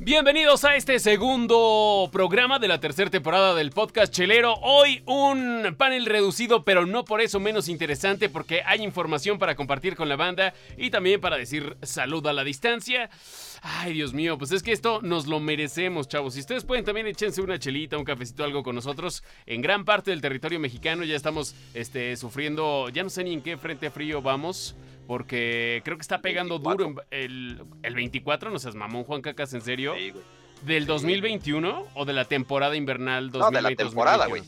Bienvenidos a este segundo programa de la tercera temporada del podcast Chelero. Hoy un panel reducido, pero no por eso menos interesante, porque hay información para compartir con la banda y también para decir salud a la distancia. Ay, Dios mío, pues es que esto nos lo merecemos, chavos. Si ustedes pueden también échense una chelita, un cafecito, algo con nosotros. En gran parte del territorio mexicano ya estamos este, sufriendo, ya no sé ni en qué frente frío vamos. Porque creo que está pegando duro el, el 24, no seas mamón, Juan Cacas, ¿en serio? Sí, güey. ¿Del 2021 o de la temporada invernal 2020? No, de la temporada, güey.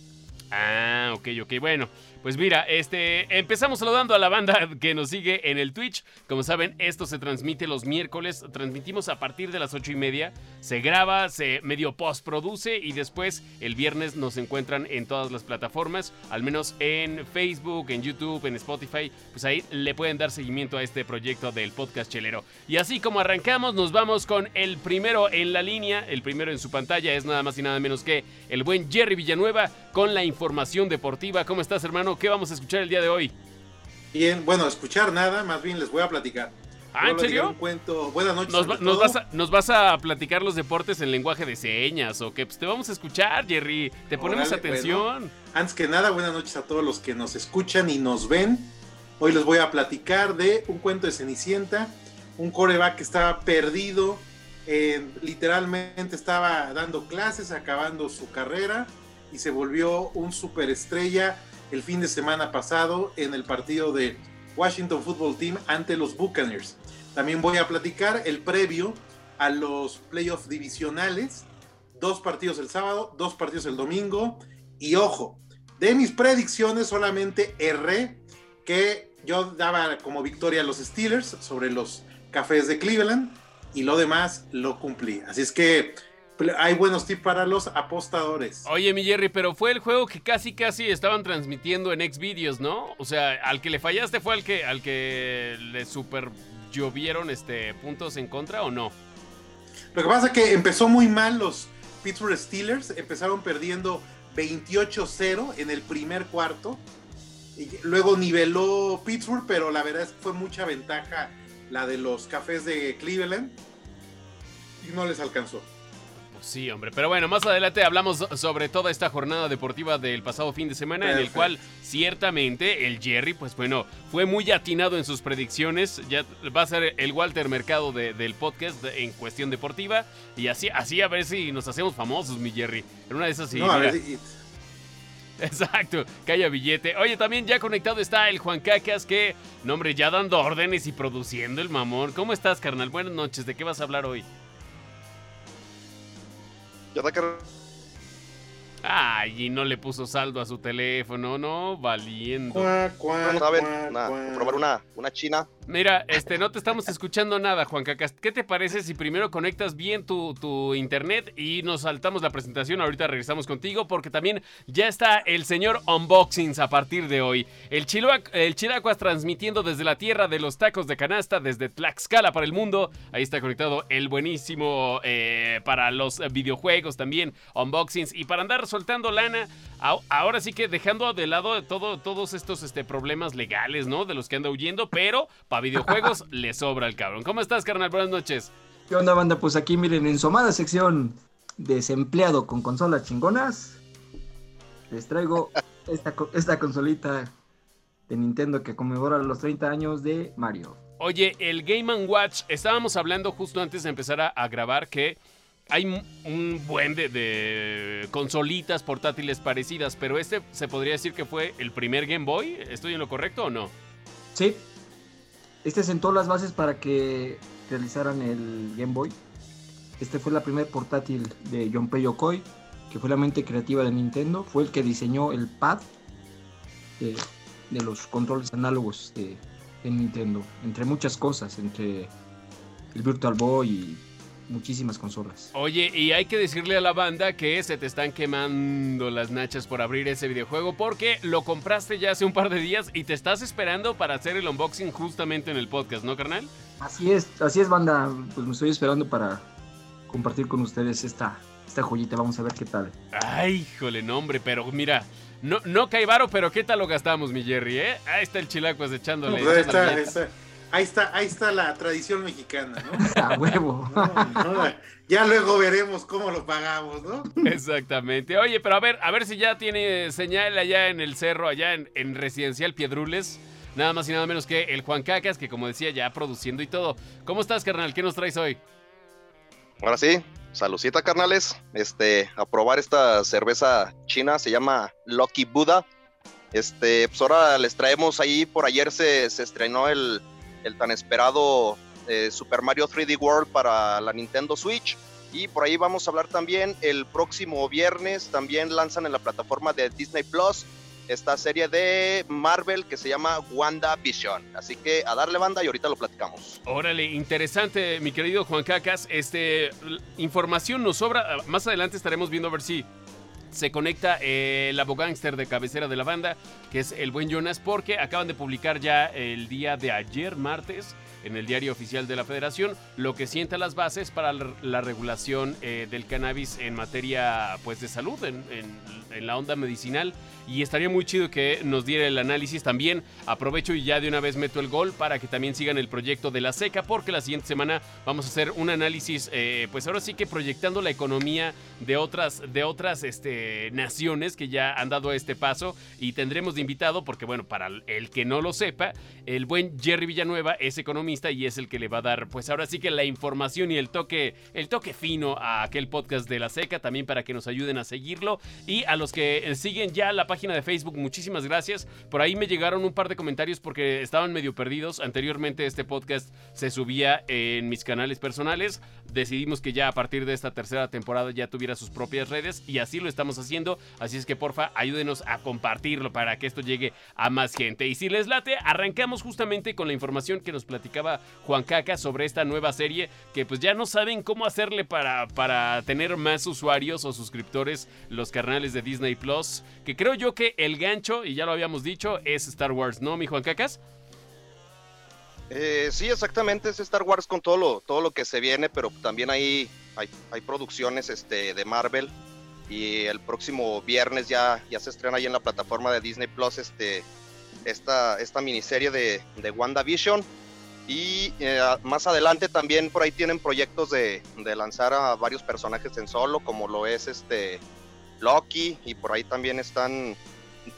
Ah, ok, ok. Bueno, pues mira, este, empezamos saludando a la banda que nos sigue en el Twitch. Como saben, esto se transmite los miércoles. Transmitimos a partir de las ocho y media. Se graba, se medio postproduce y después el viernes nos encuentran en todas las plataformas, al menos en Facebook, en YouTube, en Spotify. Pues ahí le pueden dar seguimiento a este proyecto del podcast chelero. Y así como arrancamos, nos vamos con el primero en la línea. El primero en su pantalla es nada más y nada menos que el buen Jerry Villanueva con la información deportiva. ¿Cómo estás, hermano? ¿Qué vamos a escuchar el día de hoy? Bien, bueno, escuchar nada, más bien les voy a platicar. Ah, cuento. Buenas noches. ¿Nos, va- vas a, nos vas a platicar los deportes en lenguaje de señas o qué? Pues te vamos a escuchar, Jerry. Te ponemos atención. Antes que nada, buenas noches a todos los que nos escuchan y nos ven. Hoy les voy a platicar de un cuento de Cenicienta, un coreback que estaba perdido, eh, literalmente estaba dando clases, acabando su carrera y se volvió un superestrella el fin de semana pasado en el partido de Washington Football Team ante los Buccaneers. También voy a platicar el previo a los playoffs divisionales, dos partidos el sábado, dos partidos el domingo y ojo, de mis predicciones solamente erré que yo daba como victoria a los Steelers sobre los Cafés de Cleveland y lo demás lo cumplí. Así es que hay buenos tips para los apostadores. Oye, mi Jerry, pero fue el juego que casi casi estaban transmitiendo en Xvideos, ¿no? O sea, al que le fallaste fue al que, al que le super llovieron este, puntos en contra o no? Lo que pasa es que empezó muy mal los Pittsburgh Steelers, empezaron perdiendo 28-0 en el primer cuarto. Y luego niveló Pittsburgh, pero la verdad es que fue mucha ventaja la de los cafés de Cleveland. Y no les alcanzó. Pues sí, hombre. Pero bueno, más adelante hablamos sobre toda esta jornada deportiva del pasado fin de semana, en el cual ciertamente el Jerry, pues bueno, fue muy atinado en sus predicciones. Ya va a ser el Walter Mercado de- del podcast de- en cuestión deportiva. Y así, así a ver si nos hacemos famosos, mi Jerry. En una de esas sí. no, a mira. ver, y- Exacto, haya billete. Oye, también ya conectado está el Juan Cacas, que, no hombre, ya dando órdenes y produciendo el mamón. ¿Cómo estás, carnal? Buenas noches, ¿de qué vas a hablar hoy? Ya está car- Ay, y no le puso saldo a su teléfono, no, valiendo. cuá, cuá, Vamos a ver, cuá, una, cuá. probar una, una china. Mira, este, no te estamos escuchando nada, Juan Cacas. ¿Qué te parece si primero conectas bien tu, tu internet y nos saltamos la presentación? Ahorita regresamos contigo porque también ya está el señor Unboxings a partir de hoy. El, el Chilacuas transmitiendo desde la tierra de los tacos de canasta, desde Tlaxcala para el mundo. Ahí está conectado el buenísimo eh, para los videojuegos también, Unboxings. Y para andar soltando lana, ahora sí que dejando de lado todo, todos estos este, problemas legales, ¿no? De los que anda huyendo, pero para videojuegos le sobra el cabrón. ¿Cómo estás, carnal? Buenas noches. ¿Qué onda, banda? Pues aquí miren, en su amada sección desempleado con consolas chingonas, les traigo esta, esta consolita de Nintendo que conmemora los 30 años de Mario. Oye, el Game Watch, estábamos hablando justo antes de empezar a, a grabar que hay un- un buen de, de consolitas portátiles parecidas, pero este se podría decir que fue el primer Game Boy. ¿Estoy en lo correcto o no? Sí, este sentó las bases para que realizaran el Game Boy. Este fue la primera portátil de Junpei Yokoi, que fue la mente creativa de Nintendo. Fue el que diseñó el pad de, de los controles análogos de, de Nintendo, entre muchas cosas, entre el Virtual Boy y muchísimas consolas. Oye, y hay que decirle a la banda que se te están quemando las nachas por abrir ese videojuego porque lo compraste ya hace un par de días y te estás esperando para hacer el unboxing justamente en el podcast, ¿no, carnal? Así es, así es, banda. Pues me estoy esperando para compartir con ustedes esta, esta joyita. Vamos a ver qué tal. Ay, híjole, no, hombre, pero mira, no, no cae varo, pero ¿qué tal lo gastamos, mi Jerry, eh? Ahí está el chilacuas echándole. Ahí echándole está, está. Ahí está, ahí está la tradición mexicana, ¿no? A huevo. No, no, ya luego veremos cómo lo pagamos, ¿no? Exactamente. Oye, pero a ver, a ver si ya tiene señal allá en el cerro, allá en, en Residencial Piedrules. Nada más y nada menos que el Juan Cacas, que como decía, ya produciendo y todo. ¿Cómo estás, carnal? ¿Qué nos traes hoy? Ahora sí, saludcita, carnales. Este, a probar esta cerveza china, se llama Lucky Buddha. Este, pues ahora les traemos ahí, por ayer se, se estrenó el, el tan esperado eh, Super Mario 3D World para la Nintendo Switch. Y por ahí vamos a hablar también el próximo viernes, también lanzan en la plataforma de Disney Plus esta serie de Marvel que se llama WandaVision. Así que a darle banda y ahorita lo platicamos. Órale, interesante, mi querido Juan Cacas. Este, información nos sobra. Más adelante estaremos viendo a ver si se conecta eh, el abogánster de cabecera de la banda, que es el buen Jonas, porque acaban de publicar ya el día de ayer, martes, en el diario oficial de la Federación, lo que sienta las bases para la, la regulación eh, del cannabis en materia pues, de salud, en, en- en la onda medicinal. Y estaría muy chido que nos diera el análisis también. Aprovecho y ya de una vez meto el gol para que también sigan el proyecto de la seca, porque la siguiente semana vamos a hacer un análisis, eh, pues ahora sí que proyectando la economía de otras, de otras este, naciones que ya han dado este paso. Y tendremos de invitado, porque bueno, para el que no lo sepa, el buen Jerry Villanueva es economista y es el que le va a dar, pues ahora sí que la información y el toque, el toque fino a aquel podcast de la seca, también para que nos ayuden a seguirlo. Y a los que siguen ya la página de Facebook, muchísimas gracias. Por ahí me llegaron un par de comentarios porque estaban medio perdidos. Anteriormente este podcast se subía en mis canales personales. Decidimos que ya a partir de esta tercera temporada ya tuviera sus propias redes y así lo estamos haciendo. Así es que porfa, ayúdenos a compartirlo para que esto llegue a más gente. Y si les late, arrancamos justamente con la información que nos platicaba Juan Caca sobre esta nueva serie que pues ya no saben cómo hacerle para, para tener más usuarios o suscriptores los carnales de Disney Plus. Que creo yo que el gancho, y ya lo habíamos dicho, es Star Wars, ¿no, mi Juan Cacas? Eh, sí, exactamente, es Star Wars con todo lo, todo lo que se viene, pero también hay, hay, hay producciones este, de Marvel. Y el próximo viernes ya, ya se estrena ahí en la plataforma de Disney Plus este, esta, esta miniserie de, de WandaVision. Y eh, más adelante también por ahí tienen proyectos de, de lanzar a varios personajes en solo, como lo es este Loki, y por ahí también están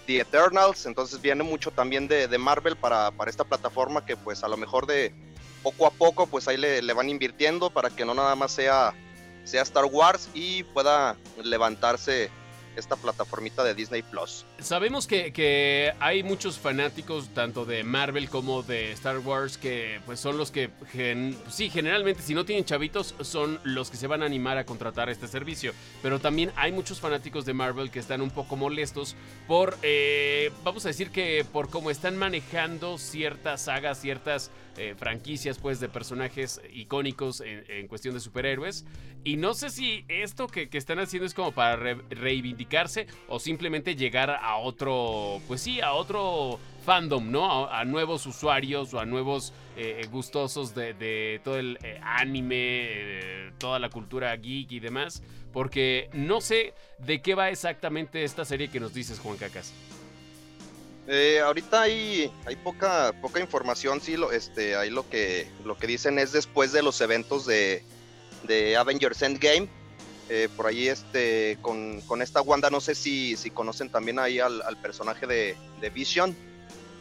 The Eternals, entonces viene mucho también de, de Marvel para, para, esta plataforma que pues a lo mejor de poco a poco pues ahí le, le, van invirtiendo para que no nada más sea, sea Star Wars y pueda levantarse esta plataformita de Disney Plus. Sabemos que, que, hay muchos fanáticos tanto de Marvel como de Star Wars que pues son los que sí generalmente si no tienen chavitos son los que se van a animar a contratar este servicio pero también hay muchos fanáticos de Marvel que están un poco molestos por eh, vamos a decir que por cómo están manejando ciertas sagas ciertas eh, franquicias pues de personajes icónicos en, cuestión de superhéroes y no sé si esto que, que están haciendo es como para re reivindicarse o simplemente llegar a otro, pues sí, a otro fandom, ¿no? A, nuevos usuarios o a nuevos eh, gustosos de, todo el eh, anime, eh, toda la cultura geek y demás. Porque no sé de qué va exactamente esta serie que nos dices, Juan Cacas. Eh, ahorita hay, hay poca, poca información, sí, lo, este, ahí lo que, lo que dicen es después de los eventos de, de Avengers Endgame, eh, por ahí este, con, con, esta Wanda, no sé si, si conocen también ahí al, al personaje de, de, Vision.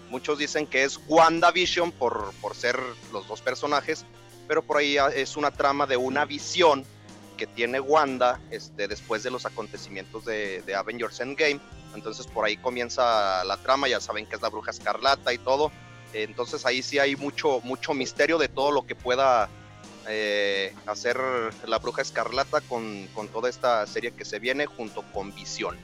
Muchos dicen que es Wanda Vision por, por ser los dos personajes, pero por ahí es una trama de una visión que tiene Wanda este, después de los acontecimientos de, de Avengers Endgame. Entonces por ahí comienza la trama, ya saben que es la bruja escarlata y todo. Entonces ahí sí hay mucho, mucho misterio de todo lo que pueda eh, hacer la bruja escarlata con, con, toda esta serie que se viene junto con Visión.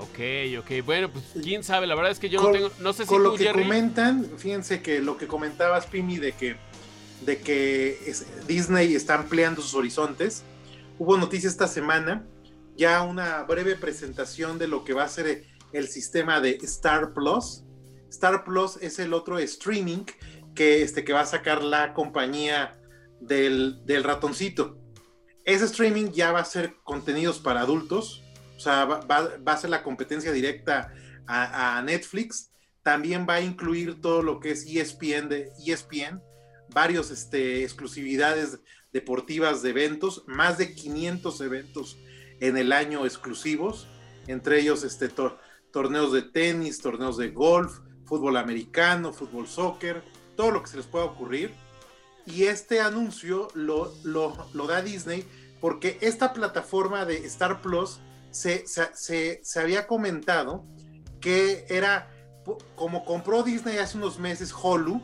Ok, ok, bueno, pues quién sabe, la verdad es que yo con, no tengo, no sé si con tú, lo que Jerry... comentan, fíjense que lo que comentabas, Pimi, de que, de que es, Disney está ampliando sus horizontes, hubo noticias esta semana, ya una breve presentación de lo que va a ser el sistema de Star Plus. Star Plus es el otro streaming que, este, que va a sacar la compañía del, del, ratoncito. Ese streaming ya va a ser contenidos para adultos, o sea, va, va, va a ser la competencia directa a, a, Netflix. También va a incluir todo lo que es ESPN de ESPN, varios este, exclusividades deportivas de eventos, más de 500 eventos en el año exclusivos, entre ellos este, torneos de tenis, torneos de golf, fútbol americano, fútbol soccer, todo lo que se les pueda ocurrir. Y este anuncio lo, lo, da Disney porque esta plataforma de Star Plus se, se, se había comentado que era como compró Disney hace unos meses Hulu,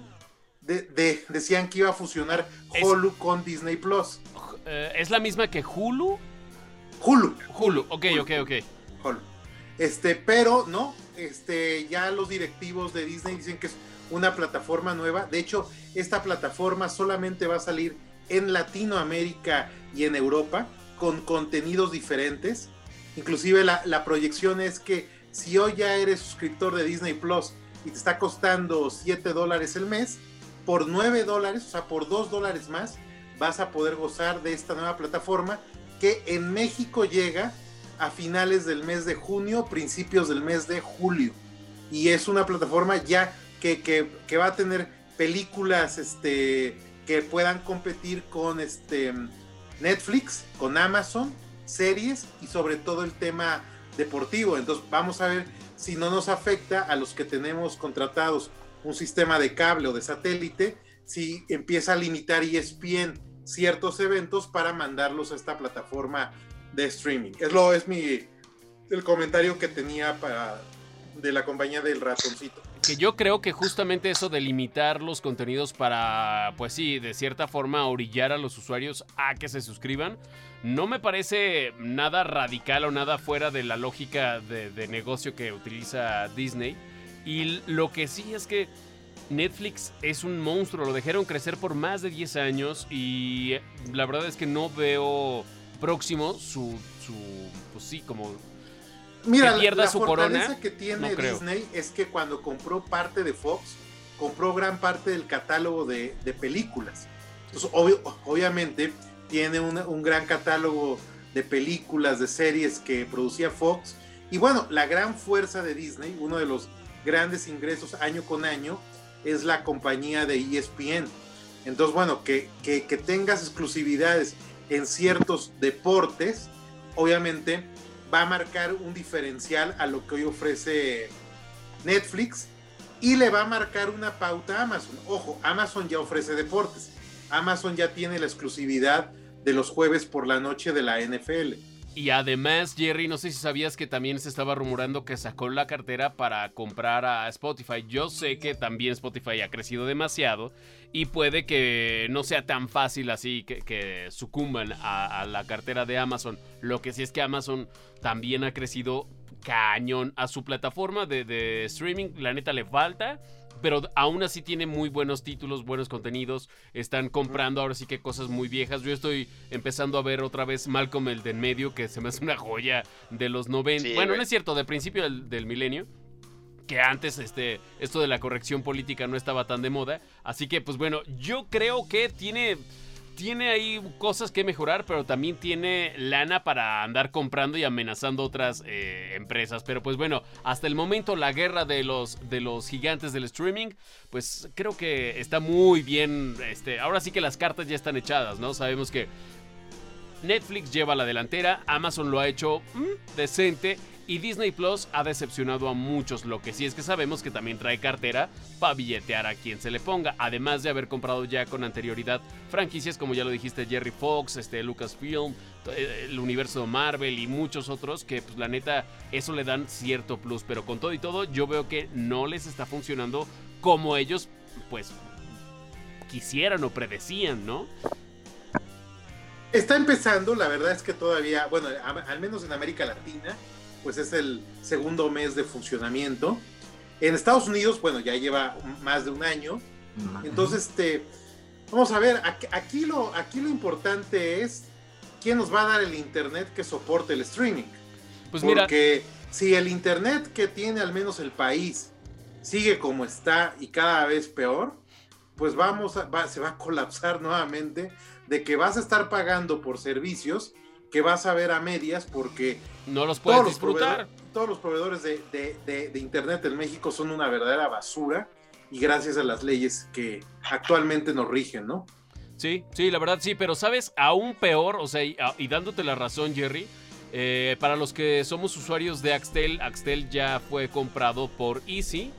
de, decían que iba a fusionar Hulu con Disney Plus. Eh, ¿Es la misma que Hulu? Hulu. Hulu, ok, ok, ok. Hulu. Este, pero no, este, ya los directivos de Disney dicen que es una plataforma nueva. De hecho, esta plataforma solamente va a salir en Latinoamérica y en Europa con contenidos diferentes. Inclusive la, la proyección es que si hoy ya eres suscriptor de Disney Plus y te está costando 7 dólares el mes, por 9 dólares, o sea, por 2 dólares más, vas a poder gozar de esta nueva plataforma que en México llega a finales del mes de junio, principios del mes de julio. Y es una plataforma ya que, que, va a tener películas este, que puedan competir con este, Netflix, con Amazon, series y sobre todo el tema deportivo. Entonces vamos a ver si no nos afecta a los que tenemos contratados un sistema de cable o de satélite, si empieza a limitar ESPN ciertos eventos para mandarlos a esta plataforma de streaming. Es lo es mi el comentario que tenía para de la compañía del ratoncito. Que yo creo que justamente eso de limitar los contenidos para, pues sí, de cierta forma orillar a los usuarios a que se suscriban, no me parece nada radical o nada fuera de la lógica de, de negocio que utiliza Disney. Y lo que sí es que Netflix es un monstruo, lo dejaron crecer por más de 10 años y la verdad es que no veo próximo su, su pues sí, como Mira, que pierda la, su corona. que tiene Disney es que cuando compró parte de Fox, compró gran parte del catálogo de, películas. Entonces, obviamente, tiene un gran catálogo de películas, de series que producía Fox. Y bueno, la gran fuerza de Disney, uno de los grandes ingresos año con año, es la compañía de ESPN. Entonces, bueno, que, que, tengas exclusividades en ciertos deportes, obviamente va a marcar un diferencial a lo que hoy ofrece Netflix y le va a marcar una pauta a Amazon. Ojo, Amazon ya ofrece deportes. Amazon ya tiene la exclusividad de los jueves por la noche de la NFL. Y además, Jerry, no sé si sabías que también se estaba rumorando que sacó la cartera para comprar a Spotify. Yo sé que también Spotify ha crecido demasiado y puede que no sea tan fácil así que, sucumban a, la cartera de Amazon. Lo que sí es que Amazon también ha crecido cañón a su plataforma de, de streaming. La neta le falta pero aún así tiene muy buenos títulos, buenos contenidos. Están comprando ahora sí que cosas muy viejas. Yo estoy empezando a ver otra vez Malcolm el de en medio, que se me hace una joya de los 90. bueno, no es cierto, de principio del, milenio que antes este, esto de la corrección política no estaba tan de moda. Así que, pues bueno, yo creo que tiene tiene ahí cosas que mejorar, pero también tiene lana para andar comprando y amenazando otras eh, empresas. Pero pues bueno, hasta el momento la guerra de los, de los gigantes del streaming, pues creo que está muy bien. Este, ahora sí que las cartas ya están echadas, ¿no? Sabemos que Netflix lleva la delantera, Amazon lo ha hecho mm, decente y Disney Plus ha decepcionado a muchos, lo que sí es que sabemos que también trae cartera para billetear a quien se le ponga, además de haber comprado ya con anterioridad franquicias como ya lo dijiste Jerry Fox, este Lucasfilm, eh, el universo Marvel y muchos otros que pues la neta eso le dan cierto plus, pero con todo y todo yo veo que no les está funcionando como ellos pues quisieran o predecían, ¿no? Está empezando, la verdad es que todavía, bueno, al menos en América Latina, pues es el segundo mes de funcionamiento. En Estados Unidos, bueno, ya lleva más de un año. Entonces, este, vamos a ver, aquí, lo, aquí lo importante es quién nos va a dar el internet que soporte el streaming. Pues Porque si el internet que tiene al menos el país sigue como está y cada vez peor, pues vamos a, se va a colapsar nuevamente de que vas a estar pagando por servicios que vas a ver a medias porque no los puedes disfrutar. todos los proveedores de, Internet en México son una verdadera basura y gracias a las leyes que actualmente nos rigen, ¿no? Sí, sí, la verdad sí, pero sabes, aún peor, o sea, y, y dándote la razón, Jerry, eh, para los que somos usuarios de Axtel, Axtel ya fue comprado por Easy.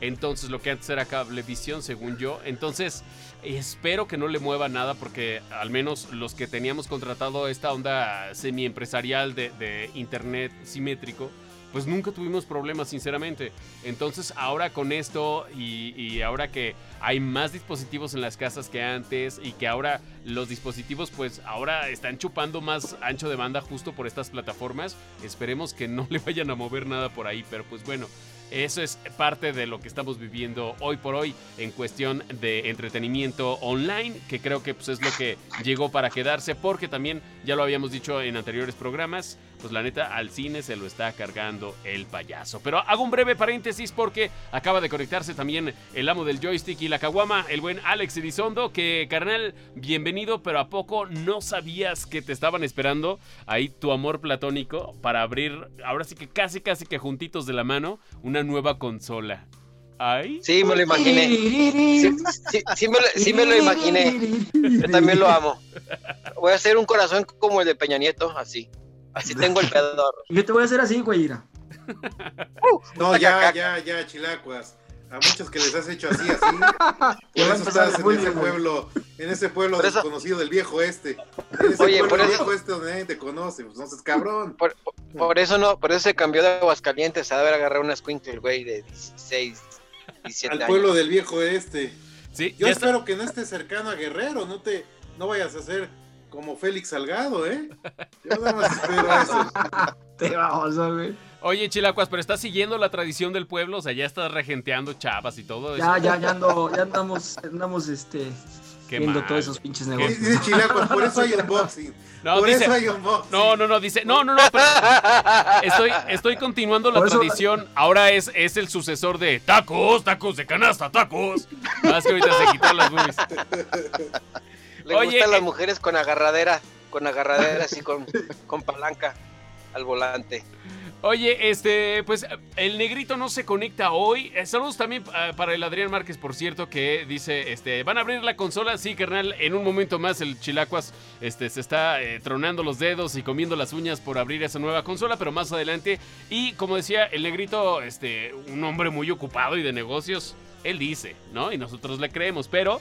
Entonces, lo que antes era Cablevisión, según yo. Entonces, espero que no le mueva nada porque al menos los que teníamos contratado esta onda semi-empresarial de, de internet simétrico, pues nunca tuvimos problemas, sinceramente. Entonces, ahora con esto y, y, ahora que hay más dispositivos en las casas que antes y que ahora los dispositivos, pues ahora están chupando más ancho de banda justo por estas plataformas, esperemos que no le vayan a mover nada por ahí, pero pues bueno. Eso es parte de lo que estamos viviendo hoy por hoy en cuestión de entretenimiento online, que creo que pues, es lo que llegó para quedarse, porque también ya lo habíamos dicho en anteriores programas, pues la neta al cine se lo está cargando el payaso. Pero hago un breve paréntesis porque acaba de conectarse también el amo del joystick y la caguama, el buen Alex Edizondo, que carnal, bienvenido, pero a poco no sabías que te estaban esperando ahí tu amor platónico para abrir, ahora sí que casi casi que juntitos de la mano, nueva consola. ¿Ay? Sí, me lo imaginé. Sí, sí, sí, me lo, sí, me lo, imaginé. Yo también lo amo. Voy a hacer un corazón como el de Peña Nieto, así. Así tengo el pedor. Yo te voy a hacer así, güeyira. Uh, no, ya, ya, ya, chilacuas. A muchos que les has hecho así, así. Por eso estás en ese pueblo, en ese pueblo eso- desconocido del viejo este. En ese Oye, pueblo por eso- viejo este donde nadie te conoce, pues no seas cabrón. Por, eso no, por eso se cambió de Aguascalientes a haber agarrado una Squinkle, güey, de 16, 17 Al años. pueblo del viejo este. Sí, Yo está- espero que no estés cercano a Guerrero, no te, no vayas a ser como Félix Salgado, ¿eh? Yo nada más espero eso. Te vamos, güey. Oye, Chilacuas, pero estás siguiendo la tradición del pueblo, o sea, ya estás regenteando chavas y todo eso. Ya, ya, ya ando, ya andamos, andamos, este, Qué viendo mal. todos esos pinches negocios. dice Chilacuas, por eso hay unboxing. No, por dice- eso hay unboxing. No, no, no, dice, no, no, no, pero estoy, estoy continuando la eso- tradición. Ahora es, es el sucesor de tacos, tacos de canasta, tacos. Más que ahorita se quitaron las boobies. Le Oye, gustan eh. las mujeres con agarradera, con agarradera así con, con palanca al volante. Oye, este, pues el negrito no se conecta hoy. Eh, saludos también ah, para el Adrián Márquez, por cierto, que dice, este, van a abrir la consola. Sí, carnal, en un momento más el Chilacuas, este, se está eh, tronando los dedos y comiendo las uñas por abrir esa nueva consola, pero más adelante. Y como decía el negrito, este, un hombre muy ocupado y de negocios, él dice, ¿no? Y nosotros le creemos, pero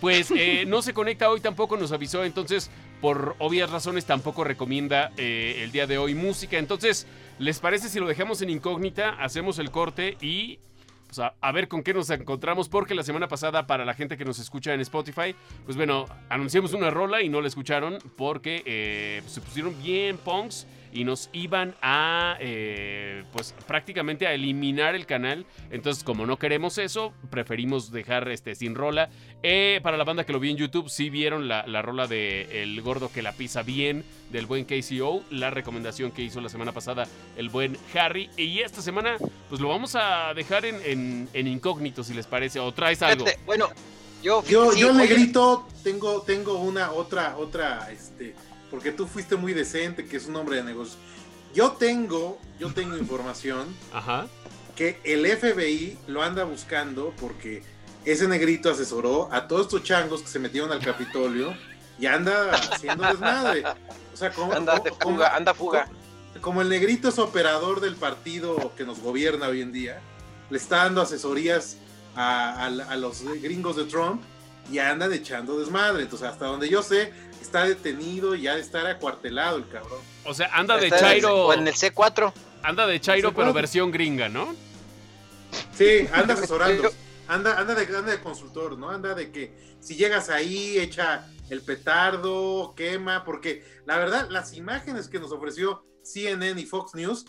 pues eh, no se conecta hoy tampoco, nos avisó, entonces por obvias razones tampoco recomienda eh, el día de hoy música. Entonces, ¿les parece si lo dejamos en incógnita? Hacemos el corte y pues, a, a ver con qué nos encontramos, porque la semana pasada para la gente que nos escucha en Spotify, pues bueno, anunciamos una rola y no la escucharon porque eh, se pusieron bien punks y nos iban a, eh, pues prácticamente a eliminar el canal. Entonces, como no queremos eso, preferimos dejar este sin rola. Eh, para la banda que lo vio en YouTube, sí vieron la, la rola de El Gordo que la pisa bien, del buen KCO, la recomendación que hizo la semana pasada el buen Harry. Y esta semana, pues lo vamos a dejar en, en- en incógnito, si les parece, o traes algo. Bueno, yo, Yo, sí, yo oye, negrito, tengo, tengo una, otra, otra, este, porque tú fuiste muy decente, que es un hombre de negocios. Yo tengo, yo tengo información Ajá. que el FBI lo anda buscando porque ese negrito asesoró a todos estos changos que se metieron al Capitolio y anda haciendo desmadre. O sea, como, anda de como- fuga, anda fuga. como el negrito es operador del partido que nos gobierna hoy en día, le está dando asesorías a, a- a los gringos de Trump y andan echando desmadre. Entonces, hasta donde yo sé, está detenido y ha de estar acuartelado el cabrón. O sea, anda de Está en el- Chairo, o en el C4. anda de Chairo, pero versión gringa, ¿no? Sí, anda asesorando. Anda, anda, de, anda de consultor, ¿no? Anda de que si llegas ahí, echa el petardo, quema, porque la verdad, las imágenes que nos ofreció CNN y Fox News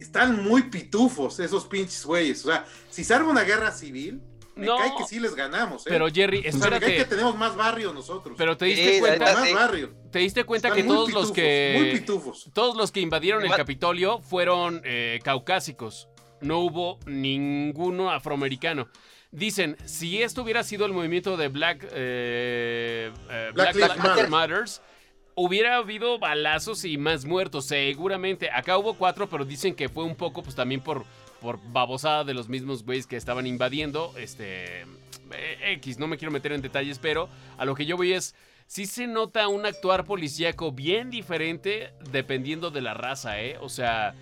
están muy pitufos, esos pinches güeyes. O sea, si se arma una guerra civil, me No. cae que sí les ganamos, ¿eh? Pero Jerry, O sea, me cae que espérate. tenemos más barrio nosotros. Pero te diste cuenta, neta, más sí. barrio. te diste cuenta Están que todos los que Muy pitufos. todos los que invadieron el Capitolio fueron eh, caucásicos. No hubo ninguno afroamericano. Dicen, si esto hubiera sido el movimiento de Black, eh, eh, Black Matter. Matters, hubiera habido balazos y más muertos, seguramente. Acá hubo cuatro, pero dicen que fue un poco, pues también por, por babosada de los mismos güeyes que estaban invadiendo. Este. eh, X, no me quiero meter en detalles, pero a lo que yo voy es. Sí se nota un actuar policíaco bien diferente dependiendo de la raza, ¿eh? O sea,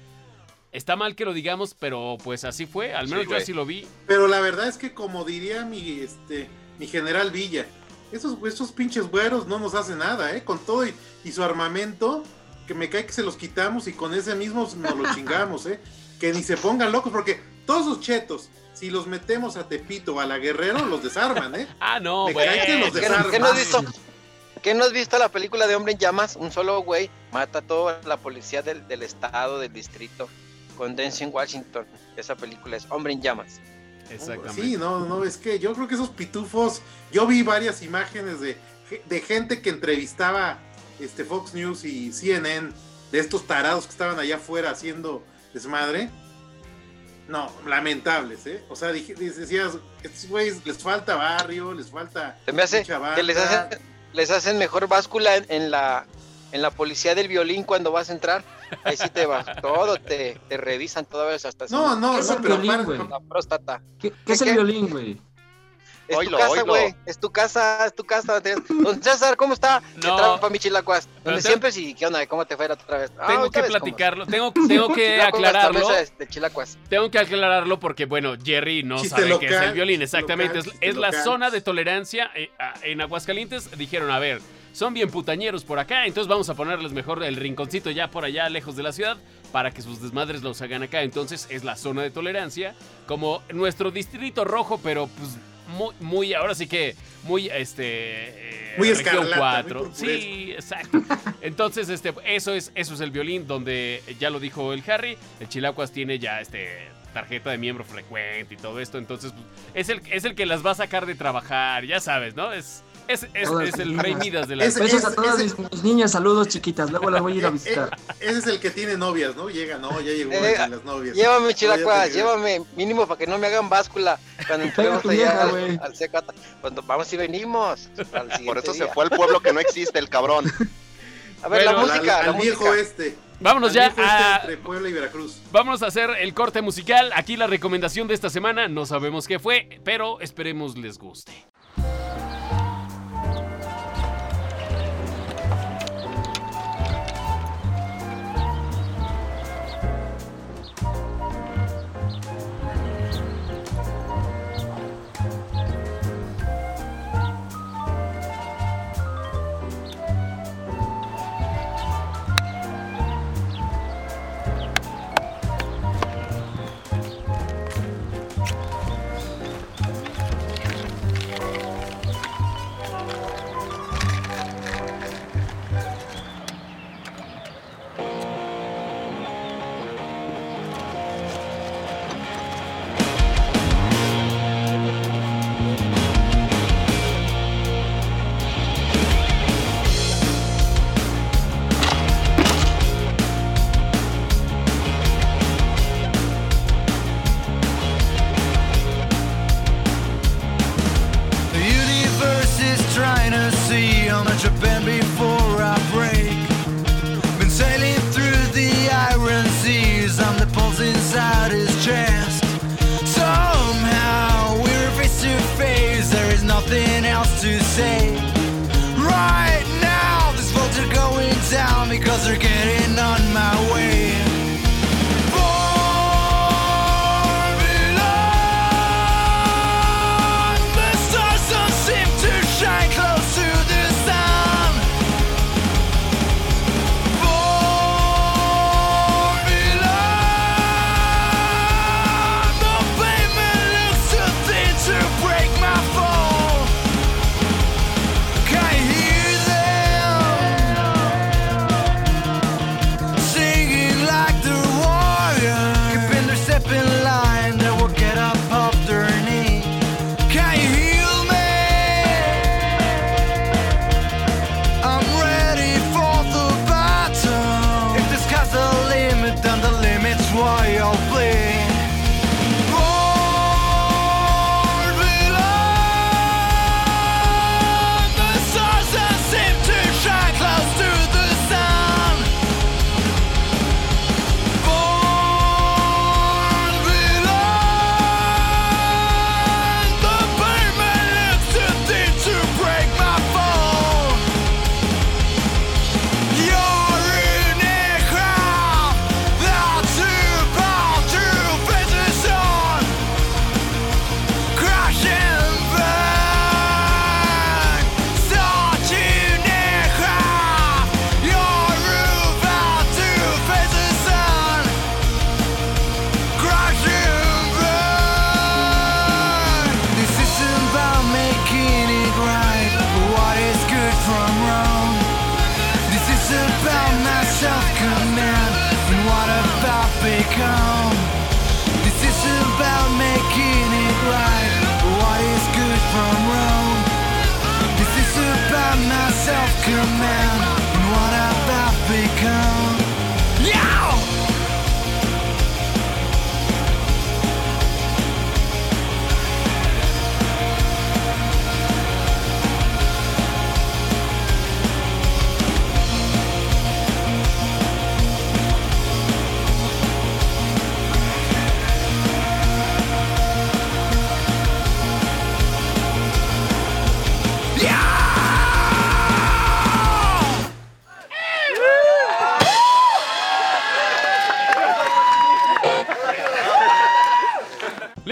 está mal que lo digamos, pero pues así fue. Al Sí, menos yo así lo vi. Pero la verdad es que como diría mi este mi general Villa, esos, esos pinches güeros no nos hacen nada, ¿eh? Con todo y, y su armamento, que me cae que se los quitamos y con ese mismo nos lo chingamos, ¿eh? Que ni se pongan locos, porque todos sus chetos, si los metemos a Tepito o a la Guerrero, los desarman, ¿eh? Ah, no, güey. cae que los ¿Qué, desarman. qué no has visto? ¿Qué no has visto la película de Hombre en Llamas? Un solo güey mata a toda la policía del, del estado, del distrito, con Denzel Washington. Esa película es Hombre en Llamas. Exactamente. Sí, no, no, es que yo creo que esos pitufos, yo vi varias imágenes de, de gente que entrevistaba este Fox News y CNN, de estos tarados que estaban allá afuera haciendo desmadre. No, lamentables, ¿eh? O sea, dije- decías, estos güeyes les falta barrio, les falta Se me hace mucha que les hacen, les hacen mejor báscula en, en la en la policía del violín cuando vas a entrar. Ahí sí te vas, todo te, te revisan toda vez hasta No, no, ¿Qué es no, el pero violín, la próstata. ¿Qué, qué es el ¿Qué? violín, güey? Es tu Oílo, casa, güey. Es tu casa, es tu casa. Don César, ¿cómo está? ¿Qué No. trampa, mi chilacuas? Donde te- siempre sí, ¿qué onda? ¿Cómo te fue la otra vez? Ah, Tengo que platicarlo, tengo, tengo que aclararlo. de- chilacuas. Tengo que aclararlo porque, bueno, Jerry no Chiste sabe qué es local, el violín. Exactamente, local, es, es la local. zona de tolerancia. eh, En Aguascalientes dijeron, a ver, son bien putañeros por acá, entonces vamos a ponerles mejor el rinconcito ya por allá, lejos de la ciudad, para que sus desmadres los hagan acá. Entonces es la zona de tolerancia, como nuestro distrito rojo, pero pues muy, muy ahora sí que muy, este... eh, Muy región escarlata, muy 4. purpuresco. Sí, exacto. Entonces, este, eso es, eso es el violín, donde ya lo dijo el Harry, el Chilacuas tiene ya este tarjeta de miembro frecuente y todo esto, entonces pues, es el, es el que las va a sacar de trabajar, ya sabes, ¿no? Es, es, es, Todas es el rey. Midas de la... Es- Besos a todas mis, mis niñas, saludos chiquitas. Luego las voy a ir a Eh, visitar. eh, ese es el que tiene novias, ¿no? Llega, no, ya llegó Eh, las novias. Llévame, No, ya chilacuas, te- llévame, mínimo para que no me hagan báscula cuando entremos allá vieja, al, güey. al CK. Cuando vamos y venimos. al Por eso se fue al pueblo que no existe, el cabrón. A ver, la Bueno, música, al, la viejo música. este. Vámonos al ya viejo este a... entre Puebla y Veracruz. Vámonos a hacer el corte musical. Aquí la recomendación de esta semana. No sabemos qué fue, pero esperemos les guste.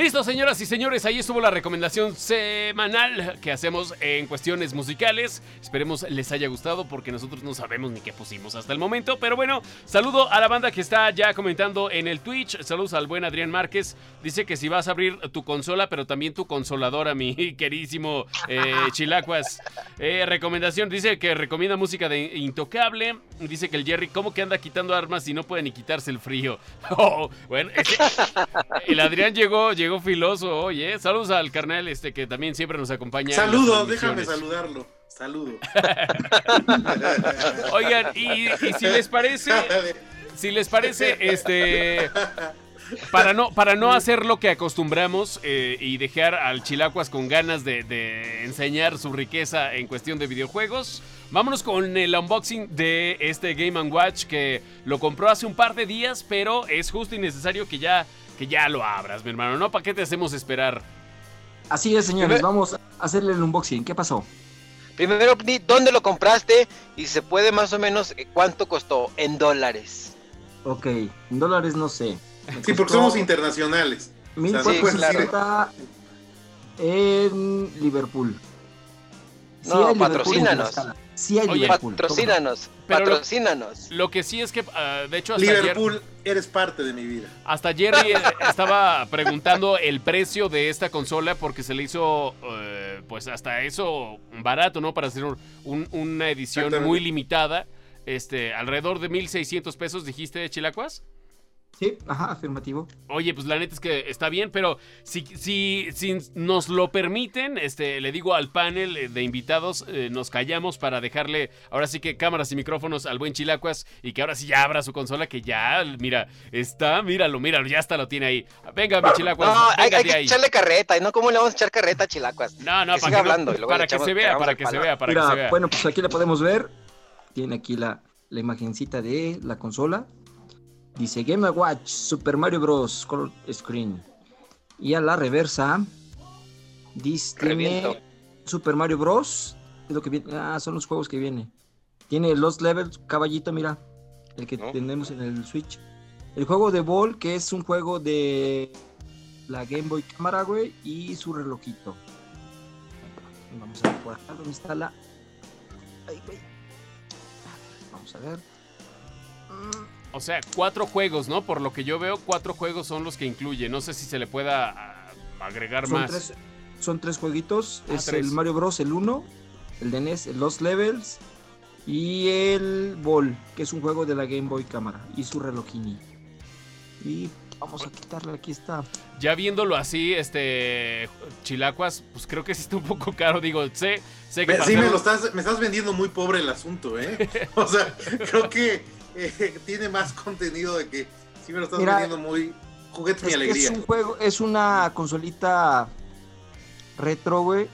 Listo, señoras y señores, ahí estuvo la recomendación semanal que hacemos en cuestiones musicales. Esperemos les haya gustado porque nosotros no sabemos ni qué pusimos hasta el momento. Pero bueno, saludo a la banda que está ya comentando en el Twitch. Saludos al buen Adrián Márquez. Dice que si vas a abrir tu consola, pero también tu consoladora, mi queridísimo eh, Chilacuas. Eh, recomendación, dice que recomienda música de Intocable. Dice que el Jerry, ¿cómo que anda quitando armas y no puede ni quitarse el frío? Oh, bueno, ese- el Adrián llegó, llegó filoso, oye. Saludos al carnal este que también siempre nos acompaña. Saludos, déjame saludarlo. Saludo. Oigan, y, y si les parece, si les parece, este. Para no, para no hacer lo que acostumbramos eh, y dejar al Chilacuas con ganas de, de enseñar su riqueza en cuestión de videojuegos, vámonos con el unboxing de este Game Watch que lo compró hace un par de días, pero es justo y necesario que ya, que ya lo abras, mi hermano. ¿No? ¿Para qué te hacemos esperar? Así es, señores, vamos a hacerle el unboxing. ¿Qué pasó? Primero, dónde lo compraste y se puede más o menos eh, cuánto costó en dólares. Ok, en dólares no sé. Sí, porque somos internacionales. O sea, no Sí, puedes claro. decir- 1450 en Liverpool. Sí No, en patrocínanos. Sí hay Oye, Liverpool. Patrocínanos, Pero lo- patrocínanos. Lo que sí es que, ah, de hecho, hasta ayer- Liverpool, eres parte de mi vida. Hasta Jerry eh, estaba preguntando el precio de esta consola porque se le hizo, eh, pues hasta eso barato, ¿no? Para hacer un- una edición muy limitada. Este, alrededor de 1600 pesos, dijiste, Chilacuas. Sí, ajá, afirmativo. Oye, pues la neta es que está bien, pero si, si, si nos lo permiten, este, le digo al panel de invitados, eh, nos callamos para dejarle ahora sí que cámaras y micrófonos al buen Chilacuas y que ahora sí ya abra su consola, que ya, mira, está, míralo, míralo, ya hasta lo tiene ahí. Venga, mi Chilacuas, No, hay, hay que ahí. echarle carreta, y no cómo le vamos a echar carreta a Chilacuas. No, no, que para que, no- hablando y luego para le que se vea, para el que se vea, para Mira, que se vea. bueno, pues aquí la podemos ver. Tiene aquí la, la imagencita de la consola. Dice Game Watch Super Mario Bros. Color Screen. Y a la reversa dice tiene. Super Mario Bros. Es lo que viene. Ah, son los juegos que viene. Tiene los levels, caballito, mira. El que ¿No? tenemos en el Switch. El juego de Ball, que es un juego de la Game Boy Cámara, güey, y su relojito. Vamos a ver por acá dónde está la. Güey. Vamos a ver. O sea, cuatro juegos, ¿no? Por lo que yo veo, cuatro juegos son los que incluye. No sé si se le pueda ah, agregar Son más. tres, son tres jueguitos. Ah, es tres. el Mario Bros. el 1, el de NES, el Lost Levels y el Ball, que es un juego de la Game Boy Cámara y su relojini. Y vamos a quitarle, aquí está. Ya viéndolo así, este Chilacuas, pues creo que sí está un poco caro. Digo, sé, sé que Sí, me lo estás, me estás vendiendo muy pobre el asunto, ¿eh? O sea, creo que eh, tiene más contenido de que sí me lo estás Mira, vendiendo muy juguetes mi alegría. es un juego, es una consolita retro, güey.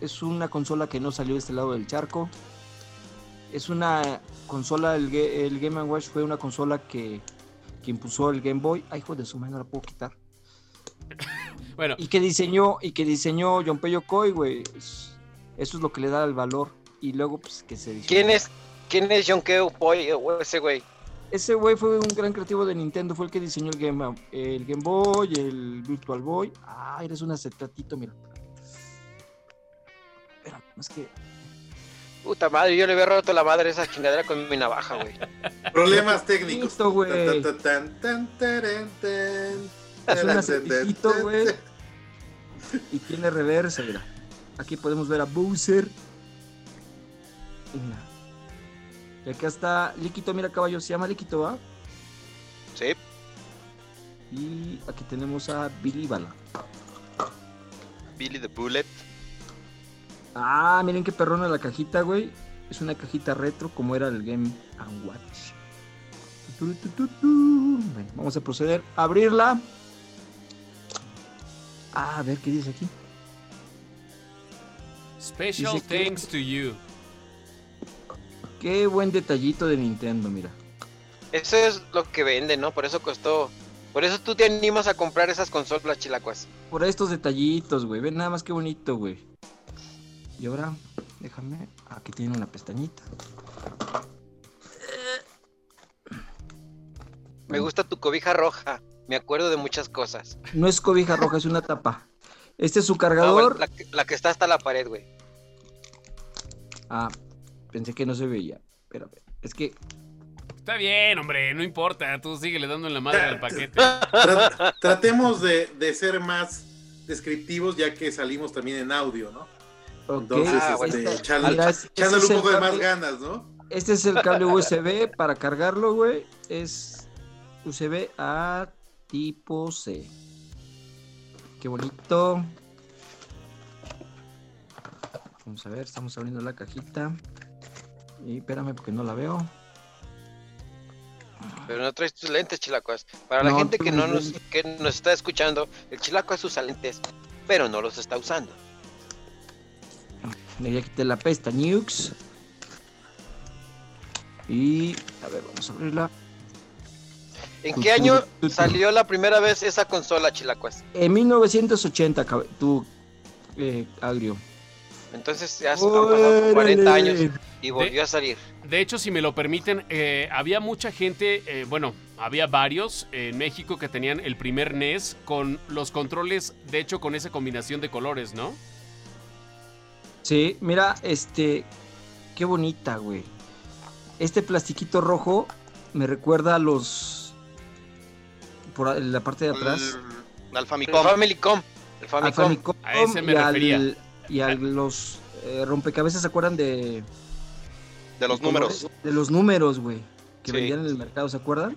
Es una consola que no salió de este lado del charco. Es una consola, el, el Game Watch fue una consola que, que impulsó el Game Boy. Ay, hijo de su madre, no la puedo quitar. Bueno, Y que diseñó, y que diseñó John Yokoi, güey. Es- Eso es lo que le da el valor. Y luego, pues, que se diseñó. ¿Quién es, quién es John Boy o ese güey? Ese güey fue un gran creativo de Nintendo, fue el que diseñó el Game, el Game Boy, el Virtual Boy. Ah, eres un acetratito, mira. Espera, es que Puta madre, yo le había roto la madre a esa chingadera con mi navaja, güey. Problemas técnicos. Listo, güey. Es un tan, güey. Y tiene reversa, mira. Aquí podemos ver a Bowser. Y mira. Y acá está Liquito, mira caballo, se llama Liquito, ¿va? Sí. Y aquí tenemos a Billy Bala. Billy the Bullet. Ah, miren qué perrona la cajita, güey. Es una cajita retro como era el Game and Watch. Tu, tu, tu, tu. Bueno, vamos a proceder a abrirla. Ah, a ver qué dice aquí. Special Dice que- thanks to you. Qué buen detallito de Nintendo, mira. Eso es lo que vende, ¿no? Por eso costó. Por eso tú te animas a comprar esas consolas chilacuas. Por estos detallitos, güey. Ven nada más qué bonito, güey. Y ahora, déjame. Aquí tiene una pestañita. Me gusta tu cobija roja. Me acuerdo de muchas cosas. No es cobija roja, es una tapa. Este es su Ah, cargador. bueno, la, que- la que está hasta la pared, güey. Ah, pensé que no se veía. Espérame. Es que Está bien, hombre, no importa. Tú síguele dando en la madre al paquete. Tra- tratemos de, de ser más descriptivos ya que salimos también en audio, ¿no? Entonces, Ah, este, Mira, echándole ese un poco de más cable- ganas, ¿no? Este es el cable USB para cargarlo, güey. Es USB a tipo C. Qué bonito. Vamos a ver, estamos abriendo la cajita. Y espérame porque no la veo. Pero no traes tus lentes, chilacuas. Para la gente que no nos, que nos está escuchando, el chilacuas usa lentes, pero no los está usando. Le ya quité la pesta Nukes. Y a ver, vamos a abrirla. ¿En qué año salió la primera vez esa consola, chilacuas? En 1980, cab- tu eh, agrio. Entonces ya han pasado 40 años y volvió a salir. De hecho, si me lo permiten, eh, había mucha gente, eh, bueno, había varios en México que tenían el primer NES con los controles, de hecho, con esa combinación de colores, ¿no? Sí, mira, este, qué bonita, güey. Este plastiquito rojo me recuerda a los, por la parte de atrás, El, al El Famicom. Famicom. El al Famicom. A ese me y al- refería. Y a los eh, rompecabezas, ¿se acuerdan de, de los de números. colores? De los números, güey, que Sí. vendían en el mercado, ¿se acuerdan?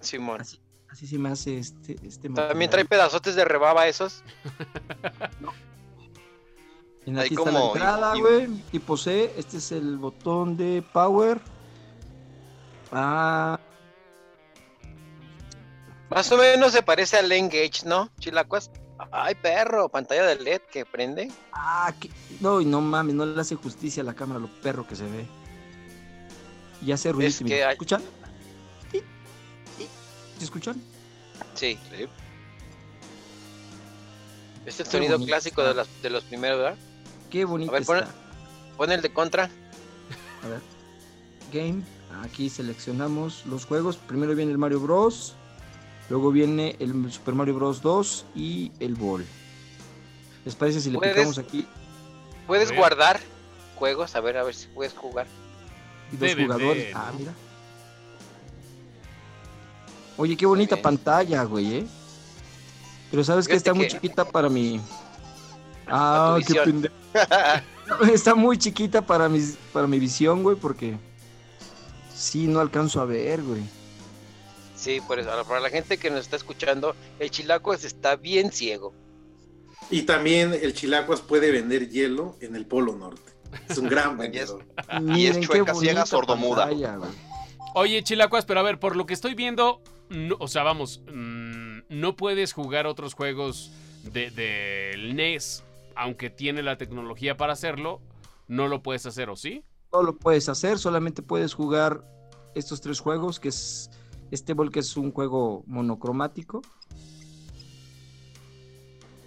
Simón. Así, así se me hace este, este También trae pedazotes de rebaba esos. En Hay aquí está la como- entrada, y- güey, tipo C, este es el botón de power. Ah, Más o menos se parece al Engage, ¿no? Chilacuas. Ay, perro, pantalla de LED que prende. Ah, que- no, y no mames, no le hace justicia a la cámara lo perro que se ve. Y hace ruido. Es que hay- ¿Escuchan? ¿Sí? ¿Sí escuchan? Sí. Es el Qué sonido bonito clásico de, las- de los primeros, ¿verdad? Qué bonito A ver, pon- está. Pon el de contra. A ver. Game. Aquí seleccionamos los juegos. Primero viene el Mario Bros. Luego viene el Super Mario Bros 2 y el Ball. ¿Les parece si le picamos aquí Puedes guardar juegos, a ver, a ver si puedes jugar. y dos DVD, jugadores? ¿no? Ah, mira. Oye, qué bonita bien. pantalla, güey, ¿eh? Pero sabes que está muy que- chiquita para mi. Ah, qué pendejo. Está muy chiquita para mi, para mi visión, güey, porque sí, no alcanzo a ver, güey. Sí, por eso. Ahora, Para la gente que nos está escuchando, el Chilacuas está bien ciego. Y también el Chilacuas puede vender hielo en el Polo Norte. Es un gran Y es- vendedor. Miren qué chueca, ciega, sordomuda. pantalla. Oye, Chilacuas, pero a ver, por lo que estoy viendo, no- o sea, vamos, mm, no puedes jugar otros juegos de- del NES, aunque tiene la tecnología para hacerlo, no lo puedes hacer, ¿o sí? No lo puedes hacer, solamente puedes jugar estos tres juegos, que es este bol que es un juego monocromático.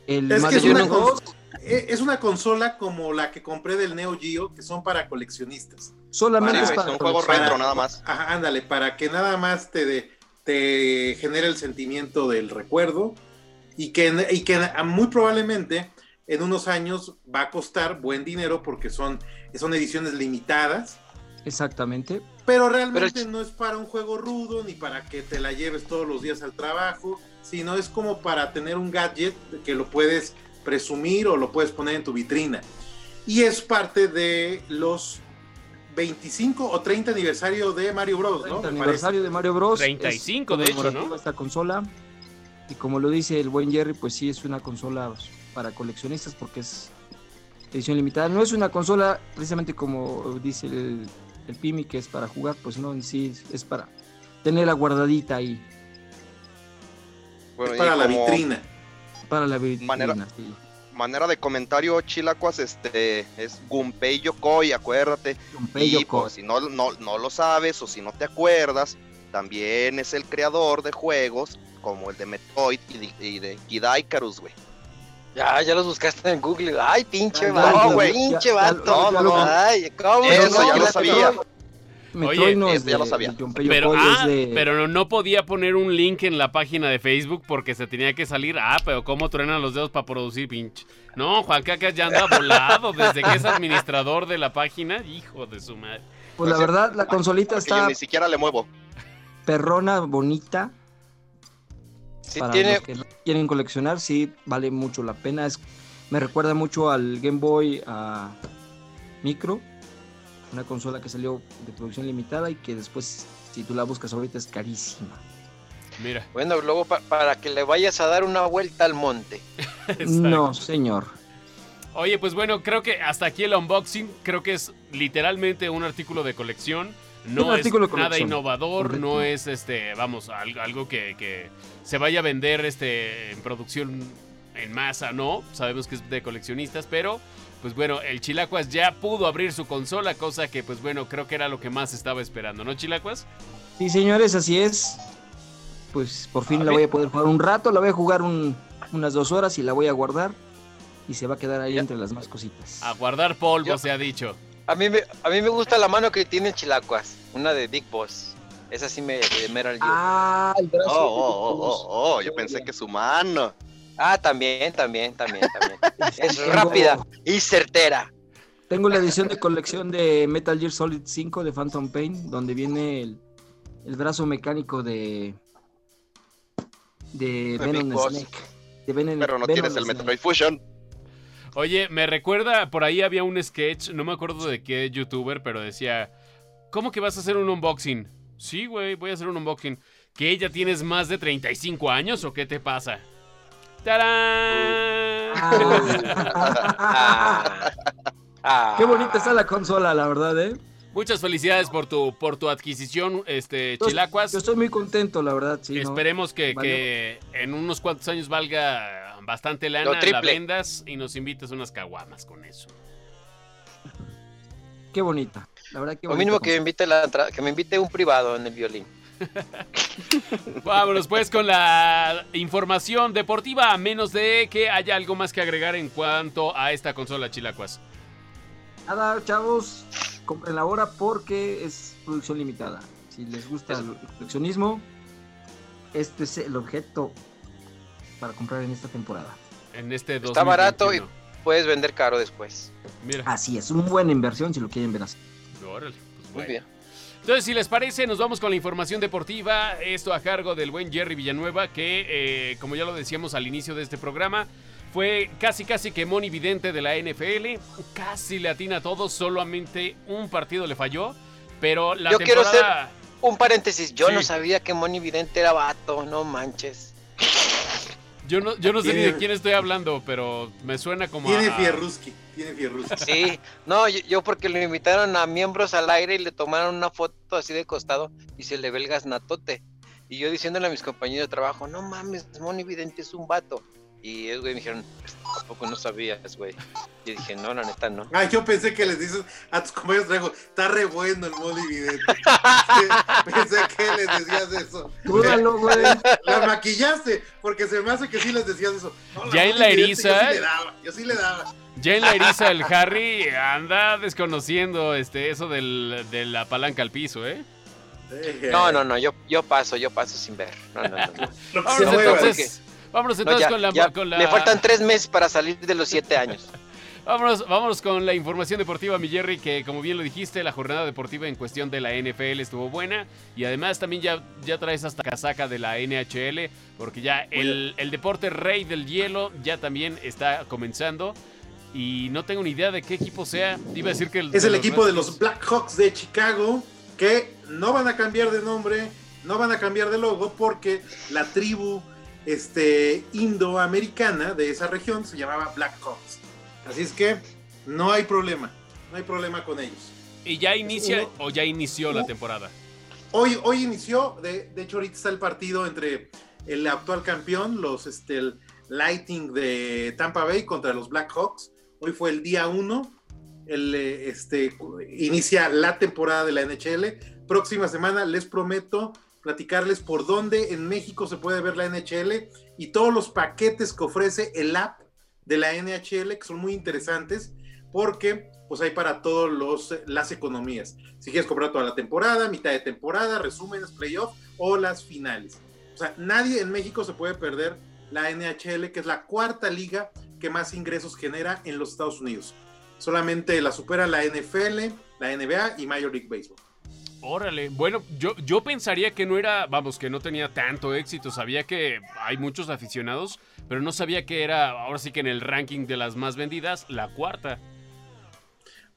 El Es que Mario es una, Bros. cons- eh, es una consola como la que compré del Neo Geo, que son para coleccionistas. solamente Sí, es para juegos para- retro nada más. Ajá, ándale, para que nada más te, de- te genere el sentimiento del recuerdo y que, y que muy probablemente en unos años va a costar buen dinero porque son, son ediciones limitadas, Exactamente. Pero realmente Pero- no es para un juego rudo ni para que te la lleves todos los días al trabajo, sino es como para tener un gadget que lo puedes presumir o lo puedes poner en tu vitrina. Y es parte de los 25 o 30 aniversario de Mario Bros, ¿no? 30 Me aniversario de Mario Bros. 35 de hecho, ¿no? Esta consola. Y como lo dice el buen Jerry, pues sí es una consola para coleccionistas porque es edición limitada. No es una consola precisamente como dice el, el Pimi que es para jugar, pues no, en sí es para tenerla guardadita ahí. Bueno, es para la vitrina. Para la vitrina, manera, sí. manera de comentario, Chilacuas, este es Gunpei Yokoi, acuérdate. Gunpei y Yokoi. Pues, si no, no, no lo sabes o si no te acuerdas, también es el creador de juegos como el de Metroid y de, y de Kid Icarus, güey. Ya, ya los buscaste en Google. Ay, pinche Ya, vato, no, güey. pinche Ya, ya, vato. no, no, no. Ay, ¿cómo Eso no? ya lo sabía. Metroid Oye, no es eso ya lo sabía. Pero, ah, de- pero no, no podía poner un link en la página de Facebook porque se tenía que salir. Ah, pero ¿cómo truenan los dedos para producir pinche? No, Juan Cacas ya anda volado desde que es administrador de la página. Hijo de su madre. Pues la verdad, la consolita Que yo está ni siquiera le muevo. perrona, bonita. Sí para tiene, los que no quieren coleccionar, sí vale mucho la pena. Es, me recuerda mucho al Game Boy a Micro, una consola que salió de producción limitada y que después, si tú la buscas ahorita, es carísima. Mira. bueno, luego pa- para que le vayas a dar una vuelta al monte. No, señor. Oye, pues bueno, creo que hasta aquí el unboxing. Creo que es literalmente un artículo de colección. No es nada innovador, Correcto. no es este, vamos, algo, algo que, que se vaya a vender este en producción en masa, no. Sabemos que es de coleccionistas, pero pues bueno, el Chilacuas ya pudo abrir su consola, cosa que pues bueno, creo que era lo que más estaba esperando, ¿no, Chilacuas? Sí, señores, así es. Pues por fin A la ver. voy a poder jugar un rato, la voy a jugar un- unas dos horas y la voy a guardar. Y se va a quedar ahí Ya. entre las más cositas. A guardar polvo, Yo- se ha dicho. A mí, me, a mí me gusta la mano que tiene Chilacuas, una de Big Boss. Esa sí me de Metal Gear. Ah, el Oh, brazo. oh, oh, oh, oh, yo pensé que su mano. Ah, también, también, también, también. Es Tengo- rápida y certera. Tengo la edición de colección de Metal Gear Solid 5 de Phantom Pain, donde viene el, el brazo mecánico de. de Venom. Snake. De Venom- Pero no Venom tienes el Snake. Metroid Fusion. Oye, me recuerda, por ahí había un sketch, no me acuerdo de qué youtuber, pero decía, ¿cómo que vas a hacer un unboxing? Sí, güey, voy a hacer un unboxing. ¿Que ya tienes más de 35 años o qué te pasa? ¡Tarán! Ah. Ah. Qué bonita está la consola, la verdad, ¿eh? Muchas felicidades por tu, por tu adquisición, este, Chilacuas. Yo estoy muy contento, la verdad, sí. ¿no? Esperemos que, Vale. que en unos cuantos años valga bastante lana, la vendas y nos invites unas caguamas con eso. Qué bonita. La verdad, qué Lo bonita mínimo que me invite la que me invite un privado en el violín. Vámonos pues con la información deportiva, a menos de que haya algo más que agregar en cuanto a esta consola Chilacuas. Nada, chavos, compren la hora porque es producción limitada. Si les gusta el coleccionismo, este es el objeto para comprar en esta temporada. En este Está barato 2021. Puedes vender caro después. Mira, Así es, una buena inversión si lo quieren ver así. órale, pues Muy bueno. bien. Entonces, si les parece, nos vamos con la información deportiva. Esto a cargo del buen Jerry Villanueva, que, eh, como ya lo decíamos al inicio de este programa, fue casi casi que Moni Vidente de la NFL. Casi le atina a todos, solamente un partido le falló. Pero la Yo quiero temporada. Un paréntesis, yo Sí. no sabía que Moni Vidente era vato, no manches. Yo no, yo no sé ni de quién estoy hablando, pero me suena como Tiene a. Fierruski, tiene Fierruski. Sí, no, yo, yo porque lo invitaron a miembros al aire y le tomaron una foto así de costado y se le ve el gasnatote. Y yo diciéndole a mis compañeros de trabajo, no mames, Moni Vidente es un vato. Y ellos, güey, me dijeron, ¿a poco no sabías, güey? Y dije, no, la neta no. Ah, yo pensé que les dices a tus compañeros de trabajo, está re bueno el modo evidente. pensé que les decías eso. Dúdalo, güey. La maquillaste, porque se me hace que sí les decías eso. No, Ya en la eriza- Yo sí le daba, yo sí le daba. Ya en la eriza el Harry anda desconociendo este, eso del, de la palanca al piso, ¿eh? No, no, no, yo, yo paso, yo paso sin ver. No, no, no. no. Se Vámonos entonces, No, ya- con, la, ya con la- Me faltan tres meses para salir de los siete años. Vámonos, vámonos con la información deportiva, mi Jerry, que como bien lo dijiste, la jornada deportiva en cuestión de la NFL estuvo buena y además también ya, ya traes hasta casaca de la NHL, porque ya el, el deporte rey del hielo ya también está comenzando y no tengo ni idea de qué equipo sea. Iba a decir que Es de el equipo de los Blackhawks de Chicago que no van a cambiar de nombre, no van a cambiar de logo porque la tribu este, indoamericana de esa región, se llamaba Black Hawks. Así es que no hay problema, no hay problema con ellos. ¿Y ya inicia Uno- o ya inició la temporada? Hoy, hoy inició, de, de hecho ahorita está el partido entre el actual campeón, los este, el Lightning de Tampa Bay contra los Black Hawks. Hoy fue el día 1, el, eh, este, inicia la temporada de la NHL. Próxima semana les prometo platicarles por dónde en México se puede ver la NHL y todos los paquetes que ofrece el app de la NHL que son muy interesantes porque pues hay para todos los las economías. Si quieres comprar toda la temporada, mitad de temporada, resúmenes, playoff o las finales. O sea, nadie en México se puede perder la NHL, que es la cuarta liga que más ingresos genera en los Estados Unidos. Solamente la supera la NFL, la NBA y Major League Baseball. Órale, bueno, yo, yo pensaría que no era, vamos, que no tenía tanto éxito. Sabía que hay muchos aficionados, pero no sabía que era, ahora sí que en el ranking de las más vendidas, la cuarta.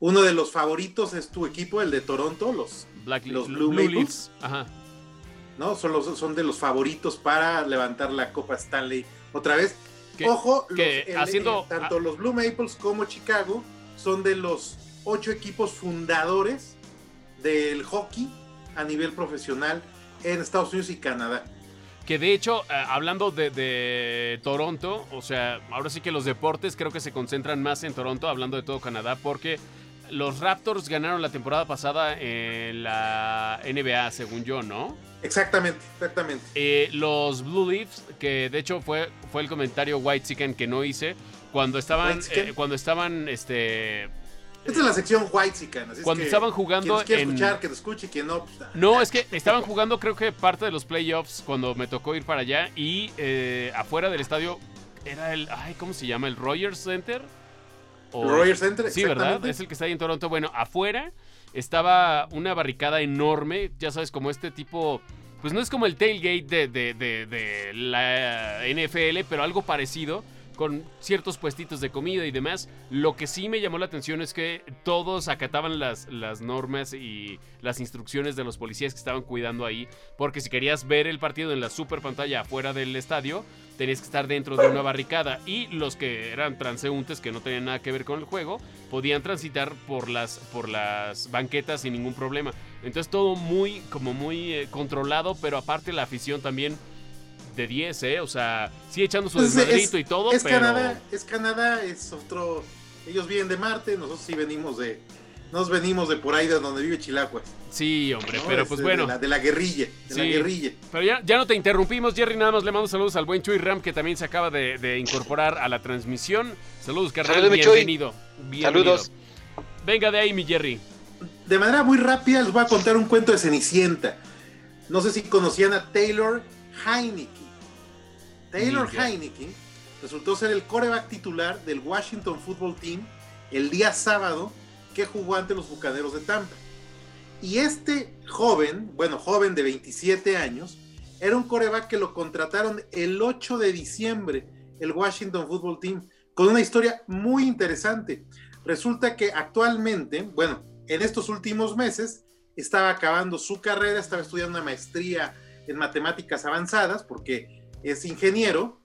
Uno de los favoritos es tu equipo, el de Toronto, los, Black Los Blue, Blue. Leafs. Ajá. ¿no? Son, los, son de los favoritos para levantar la Copa Stanley otra vez. Que- Ojo, que los- haciendo- eh, tanto los Blue Maples como Chicago son de los ocho equipos fundadores del hockey a nivel profesional en Estados Unidos y Canadá. Que de hecho, eh, hablando de, de Toronto, o sea, ahora sí que los deportes creo que se concentran más en Toronto, hablando de todo Canadá, porque los Raptors ganaron la temporada pasada en la NBA, según yo, ¿no? Exactamente, exactamente. Eh, los Blue Leafs, que de hecho fue, fue el comentario White Chicken que no hice, cuando estaban, eh, cuando estaban, este... Esta es la sección White Chican. así es Cuando que estaban jugando Quien nos quiere en- escuchar, que te escuche, quien no. pues, No, es que estaban jugando creo que parte de los playoffs cuando me tocó ir para allá y eh, afuera del estadio era el, ay, ¿cómo se llama? ¿El Rogers Center? O- Rogers Center, Sí, ¿verdad? Es el que está ahí en Toronto. Bueno, afuera estaba una barricada enorme, ya sabes, como este tipo... Pues no es como el tailgate de, de- de- de la NFL, pero algo parecido, con ciertos puestitos de comida y demás. Lo que sí me llamó la atención es que todos acataban las, normas y las instrucciones de los policías que estaban cuidando ahí, porque si querías ver el partido en la super pantalla afuera del estadio, tenías que estar dentro de una barricada y los que eran transeúntes que no tenían nada que ver con el juego podían transitar por las por las banquetas sin ningún problema. Entonces todo muy como muy eh, controlado, pero aparte la afición también de 10, eh, o sea, sí echando su Pues es- desmadrito y todo, es pero Canadá, es Canadá, es otro. Ellos vienen de Marte, nosotros sí venimos de. Nos venimos de por ahí de donde vive Chilacuas. sí, hombre, ¿no? pero pues bueno. De la, de la guerrilla, de la guerrilla. Pero ya, ya no te interrumpimos, Jerry. Nada más le mando saludos al buen Chuy Ram, que también se acaba de, de incorporar a la transmisión. Saludos, carnal. Saludos, mi Chuy. bienvenido. bienvenido. Saludos. Venga de ahí, mi Jerry. De manera muy rápida les voy a contar un cuento de Cenicienta. No sé si conocían a Taylor Heineke. Taylor Ni idea. Heineke resultó ser el coreback titular del Washington Football Team el día sábado que jugó ante los Bucaneros de Tampa. Y este joven, bueno, joven de 27 años, era un coreback que lo contrataron el 8 de diciembre, el Washington Football Team, con una historia muy interesante. Resulta que actualmente, bueno, en estos últimos meses, estaba acabando su carrera, estaba estudiando una maestría en matemáticas avanzadas, porque es ingeniero,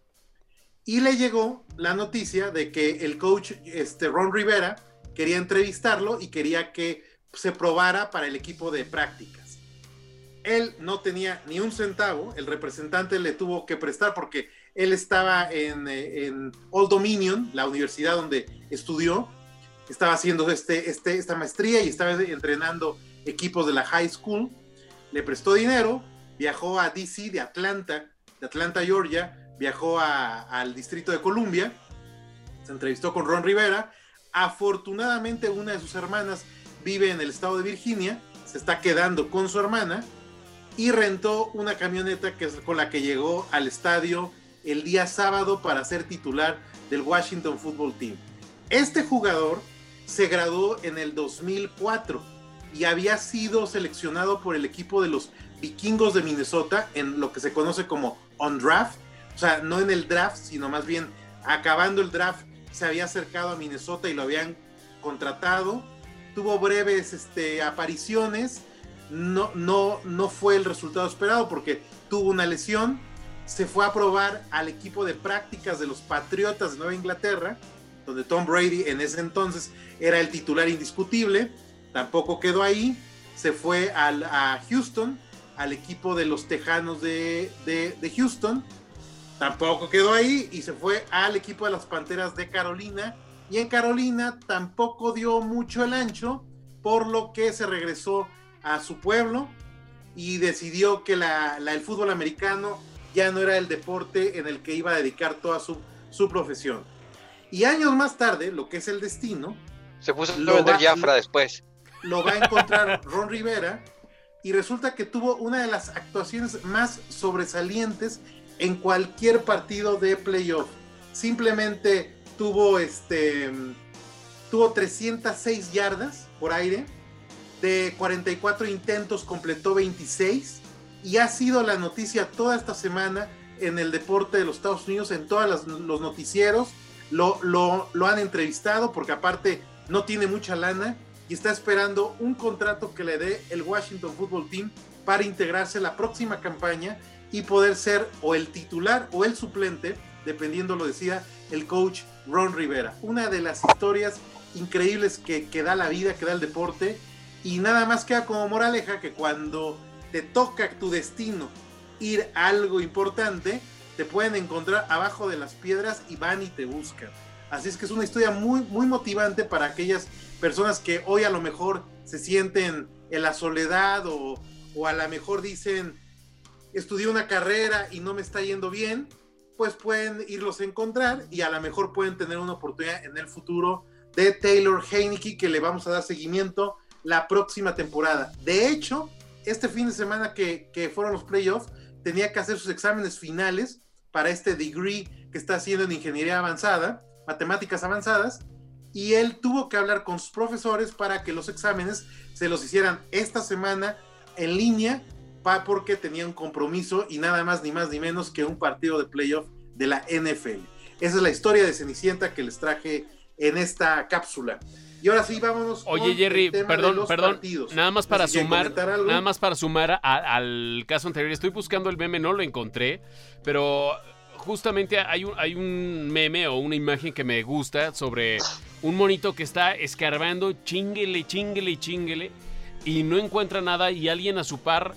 y le llegó la noticia de que el coach este, Ron Rivera quería entrevistarlo y quería que se probara para el equipo de prácticas. Él no tenía ni un centavo, el representante le tuvo que prestar porque él estaba en, eh, en Old Dominion, la universidad donde estudió, estaba haciendo este, este, esta maestría y estaba entrenando equipos de la high school, le prestó dinero, viajó a DC de Atlanta, de Atlanta, Georgia, viajó al Distrito de Columbia, se entrevistó con Ron Rivera, afortunadamente una de sus hermanas vive en el estado de Virginia, se está quedando con su hermana y rentó una camioneta que es con la que llegó al estadio el día sábado para ser titular del Washington Football Team. Este jugador se graduó en el 2004 y había sido seleccionado por el equipo de los vikingos de Minnesota en lo que se conoce como on draft, o sea, no en el draft, sino más bien acabando el draft se había acercado a Minnesota y lo habían contratado, tuvo breves este, apariciones, no, no, no fue el resultado esperado porque tuvo una lesión, se fue a probar al equipo de prácticas de los Patriotas de Nueva Inglaterra, donde Tom Brady en ese entonces era el titular indiscutible. Tampoco quedó ahí. Se fue al, a Houston, al equipo de los Tejanos de, de- de Houston. Tampoco quedó ahí y se fue al equipo de las Panteras de Carolina. Y en Carolina tampoco dio mucho el ancho, por lo que se regresó a su pueblo y decidió que la- la- el fútbol americano ya no era el deporte en el que iba a dedicar toda su, su profesión. Y años más tarde, lo que es el destino, Se puso a vender Jafra después. lo va a encontrar Ron Rivera y resulta que tuvo una de las actuaciones más sobresalientes en cualquier partido de playoff. Simplemente tuvo este tuvo 306 yardas por aire, de 44 intentos completó 26 y ha sido la noticia toda esta semana en el deporte de los Estados Unidos, en todos los noticieros, lo, lo, lo han entrevistado porque aparte no tiene mucha lana y está esperando un contrato que le dé el Washington Football Team para integrarse la próxima campaña y poder ser o el titular o el suplente, dependiendo lo decida el coach Ron Rivera. Una de las historias increíbles que, que da la vida, que da el deporte y nada más queda como moraleja que cuando te toca tu destino ir a algo importante, te pueden encontrar abajo de las piedras y van y te buscan. Así es que es una historia muy, muy motivante para aquellas personas que hoy a lo mejor se sienten en la soledad o, o a lo mejor dicen, estudié una carrera y no me está yendo bien, pues pueden irlos a encontrar y a lo mejor pueden tener una oportunidad en el futuro de Taylor Heineke que le vamos a dar seguimiento la próxima temporada. De hecho, este fin de semana que, que fueron los playoffs, tenía que hacer sus exámenes finales para este degree que está haciendo en ingeniería avanzada, matemáticas avanzadas, y él tuvo que hablar con sus profesores para que los exámenes se los hicieran esta semana en línea, pa, porque tenía un compromiso y nada más ni más ni menos que un partido de playoff de la NFL. Esa es la historia de Cenicienta que les traje en esta cápsula. Y ahora sí, vámonos. Oye, con Jerry, el tema de perdón, los perdón. partidos. Nada más para si sumar, nada más para sumar a- al caso anterior. Estoy buscando el meme, no lo encontré, pero justamente hay un, hay un meme o una imagen que me gusta sobre un monito que está escarbando, chinguele, chinguele, chinguele, y no encuentra nada y alguien a su par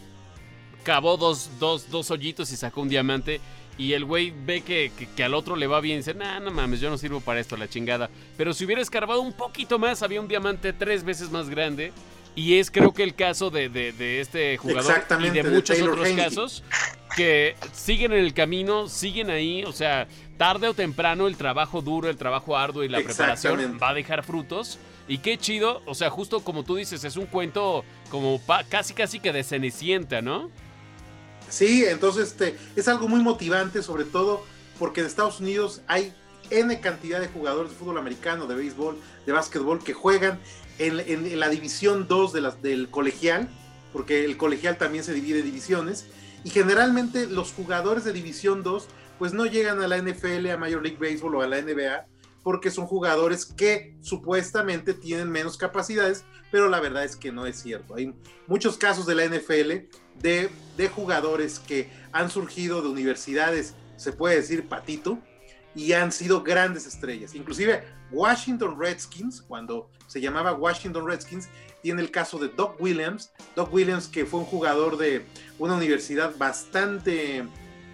cavó dos, dos, dos hoyitos y sacó un diamante. Y el güey ve que, que- que al otro le va bien y dice, nah, no mames, yo no sirvo para esto, la chingada. Pero si hubiera escarbado un poquito más, había un diamante tres veces más grande. Y es creo que el caso de, de- de este jugador y de muchos otros casos que siguen en el camino, siguen ahí, o sea, tarde o temprano el trabajo duro, el trabajo arduo y la preparación va a dejar frutos. Y qué chido, o sea, justo como tú dices, es un cuento como pa- casi casi que de Cenicienta, ¿no? Sí, entonces este, es algo muy motivante, sobre todo porque en Estados Unidos hay N cantidad de jugadores de fútbol americano, de béisbol, de básquetbol que juegan en, la división 2 de las, del colegial, porque el colegial también se divide en divisiones, y generalmente los jugadores de división 2 pues no llegan a la NFL, a Major League Baseball o a la NBA, porque son jugadores que supuestamente tienen menos capacidades, pero la verdad es que no es cierto. Hay muchos casos de la NFL de jugadores que han surgido de universidades, se puede decir patito, y han sido grandes estrellas. Inclusive Washington Redskins, cuando se llamaba Washington Redskins, tiene el caso de Doc Williams. Doc Williams que fue un jugador de una universidad bastante,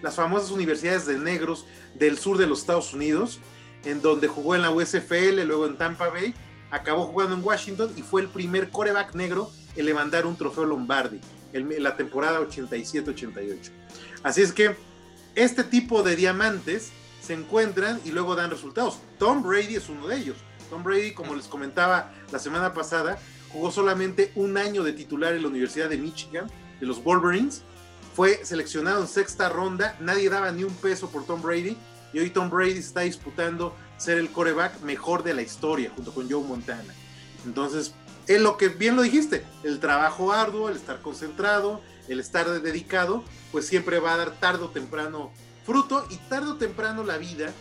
las famosas universidades de negros del sur de los Estados Unidos, en donde jugó en la USFL, luego en Tampa Bay, acabó jugando en Washington y fue el primer coreback negro en levantar un trofeo Lombardi en la temporada 87-88. Así es que este tipo de diamantes se encuentran y luego dan resultados. Tom Brady es uno de ellos. Tom Brady, como les comentaba la semana pasada, jugó solamente un año de titular en la Universidad de Michigan, de los Wolverines. Fue seleccionado en sexta ronda, nadie daba ni un peso por Tom Brady y hoy Tom Brady está disputando ser el coreback mejor de la historia junto con Joe Montana. Entonces, es lo que bien lo dijiste, el trabajo arduo, el estar concentrado, el estar dedicado, pues siempre va a dar tarde o temprano fruto y tarde o temprano la vida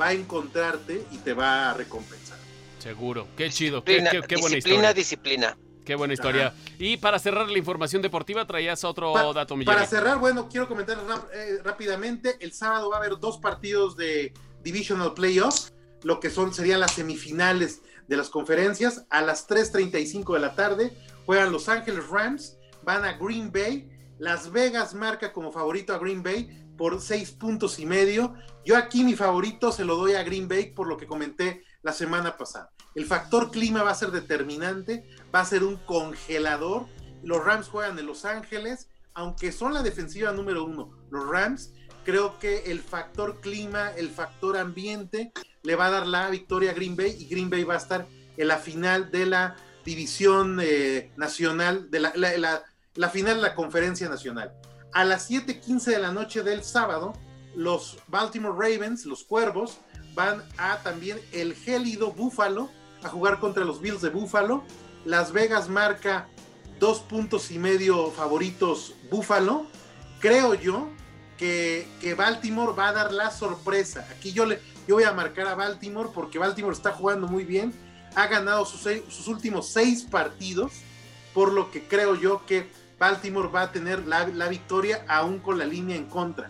va a encontrarte y te va a recompensar. Seguro. Qué chido. Qué, Disciplina, qué- qué buena disciplina, historia. disciplina. Qué buena historia. Y para cerrar la información deportiva, traías otro Pa- dato, Miguel. Para cerrar, bueno, quiero comentar eh, rápidamente. El sábado va a haber dos partidos de Divisional Playoffs, lo que son serían las semifinales de las conferencias. A las 3.35 de la tarde juegan Los Ángeles Rams, van a Green Bay. Las Vegas marca como favorito a Green Bay por seis puntos y medio. Yo aquí mi favorito se lo doy a Green Bay por lo que comenté la semana pasada. El factor clima va a ser determinante, va a ser un congelador. Los Rams juegan en Los Ángeles, aunque son la defensiva número uno. Los Rams, creo que el factor clima, el factor ambiente, le va a dar la victoria a Green Bay y Green Bay va a estar en la final de la división eh, nacional, de la, la- la- la final de la conferencia nacional. A las 7:15 de la noche del sábado, los Baltimore Ravens, los Cuervos, van a también el gélido Búfalo a jugar contra los Bills de Búfalo. Las Vegas marca dos puntos y medio favoritos Búfalo. Creo yo que, que Baltimore va a dar la sorpresa. Aquí yo, le, yo voy a marcar a Baltimore porque Baltimore está jugando muy bien. Ha ganado sus, últimos seis partidos, por lo que creo yo que Baltimore va a tener la, la victoria aún con la línea en contra.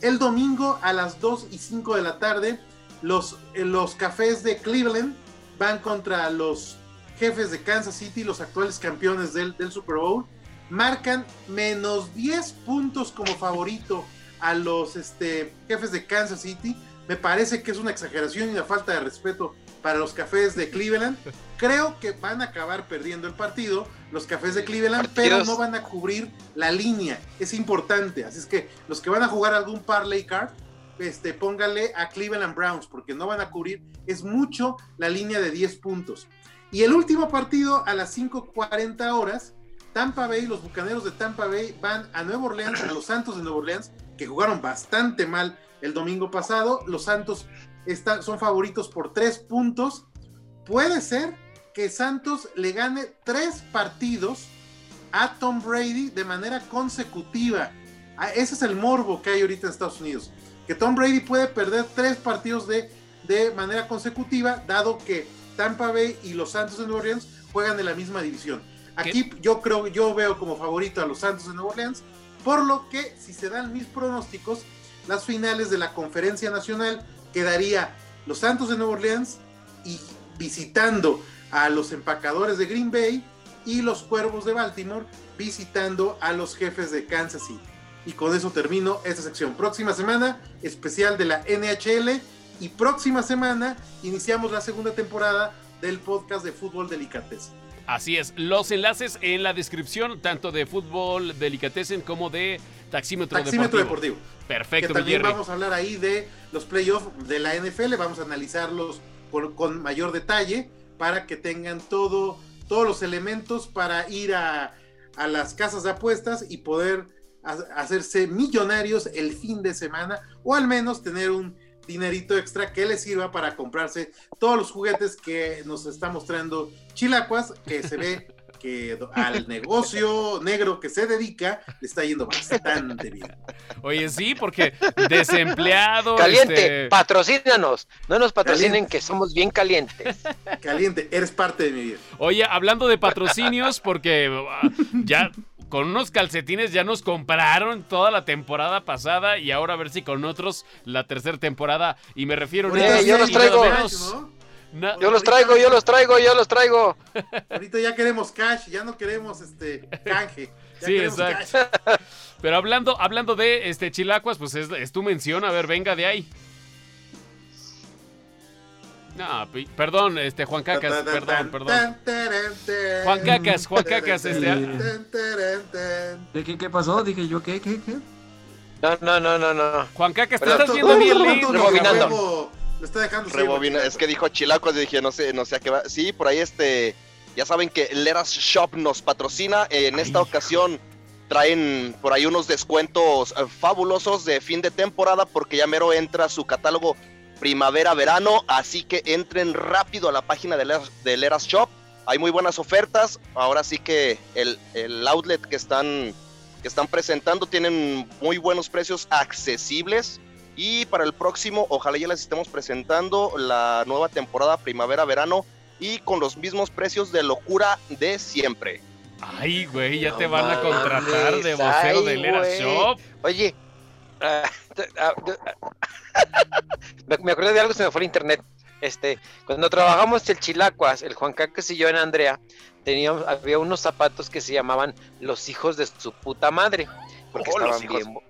El domingo a las 2 y 5 de la tarde, los, eh, los cafés de Cleveland van contra los jefes de Kansas City, los actuales campeones del, del Super Bowl. Marcan menos 10 puntos como favorito a los este, jefes de Kansas City. Me parece que es una exageración y una falta de respeto para los cafés de Cleveland. Creo que van a acabar perdiendo el partido los cafés de Cleveland, pero no van a cubrir la línea. Es importante. Así es que los que van a jugar algún parlay card, este, póngale a Cleveland Browns, porque no van a cubrir. Es mucho la línea de 10 puntos. Y el último partido a las 5:40 horas, Tampa Bay, los bucaneros de Tampa Bay van a Nueva Orleans, a los Santos de Nueva Orleans, que jugaron bastante mal el domingo pasado. Los Santos son favoritos por 3 puntos. Puede ser que Santos le gane 3 partidos a Tom Brady de manera consecutiva. Ah, Ese es el morbo que hay ahorita en Estados Unidos. Que Tom Brady puede perder 3 partidos de, de manera consecutiva, dado que Tampa Bay y los Santos de Nueva Orleans juegan en la misma división. Aquí yo creo, yo veo como favorito a los Santos de Nueva Orleans, por lo que si se dan mis pronósticos, las finales de la Conferencia Nacional quedaría los Santos de Nueva Orleans y visitando a los empacadores de Green Bay y los Cuervos de Baltimore visitando a los jefes de Kansas City. Y con eso termino esta sección. Próxima semana, especial de la NHL. Y próxima semana iniciamos la segunda temporada del podcast de Fútbol Delicatessen. Así es, los enlaces en la descripción, tanto de fútbol delicatessen como de taxímetro, Taxímetro deportivo. Deportivo. Perfecto, que también Jerry. vamos a hablar ahí de los playoffs de la NFL, vamos a analizarlos con, con mayor detalle para que tengan todo, todos los elementos para ir a, a las casas de apuestas y poder ha- hacerse millonarios el fin de semana o al menos tener un dinerito extra que les sirva para comprarse todos los juguetes que nos está mostrando Chilacuas, que se ve que al negocio negro que se dedica le está yendo bastante bien. Oye, sí, porque desempleado. Caliente, este, patrocínanos. No nos patrocinen Caliente. que somos bien calientes. Caliente, eres parte de mi vida. Oye, hablando de patrocinios, porque ah, ya con unos calcetines ya nos compraron toda la temporada pasada y ahora a ver si con otros la tercera temporada. Y me refiero Eh, yo los traigo. menos- ¿no? Yo los traigo, yo los traigo, yo los traigo. Ahorita ya queremos cash, ya no queremos este canje. Ya Sí, exacto. cash. Pero hablando, hablando de este Chilacuas, pues es, es tu mención. A ver, venga de ahí. No, perdón, este Juan Cacas, perdón, perdón. Juan Cacas, Juan Cacas, este. taran, tan. ¿Qué, qué, pasó? Dije yo, ¿qué, qué, qué? No, no, no, no, no. Juan Cacas, te estás viendo bien Rebobinando. Lo está dejando Rebobina, es que dijo Chilacuas y dije, no sé, no sé a qué va. Sí, por ahí este, ya saben que Leras Shop nos patrocina. En esta ocasión traen por ahí unos descuentos eh, fabulosos de fin de temporada porque ya mero entra su catálogo primavera-verano. Así que entren rápido a la página de Leras, de Leras Shop. Hay muy buenas ofertas. Ahora sí que el, el outlet que están, que están presentando tienen muy buenos precios accesibles. Y para el próximo, ojalá ya les estemos presentando la nueva temporada primavera-verano y con los mismos precios de locura de siempre. Ay, güey, ya No te van a contratar mames, de vocero ay, de Lera güey. Shop. Oye, ah, ah, me, me acordé de algo, se me fue el internet. Este, cuando trabajamos el Chilacuas, el Juan Cacas y yo en Andrea, teníamos, había unos zapatos que se llamaban los hijos de su puta madre. Porque Oh, estaban hijos. bien.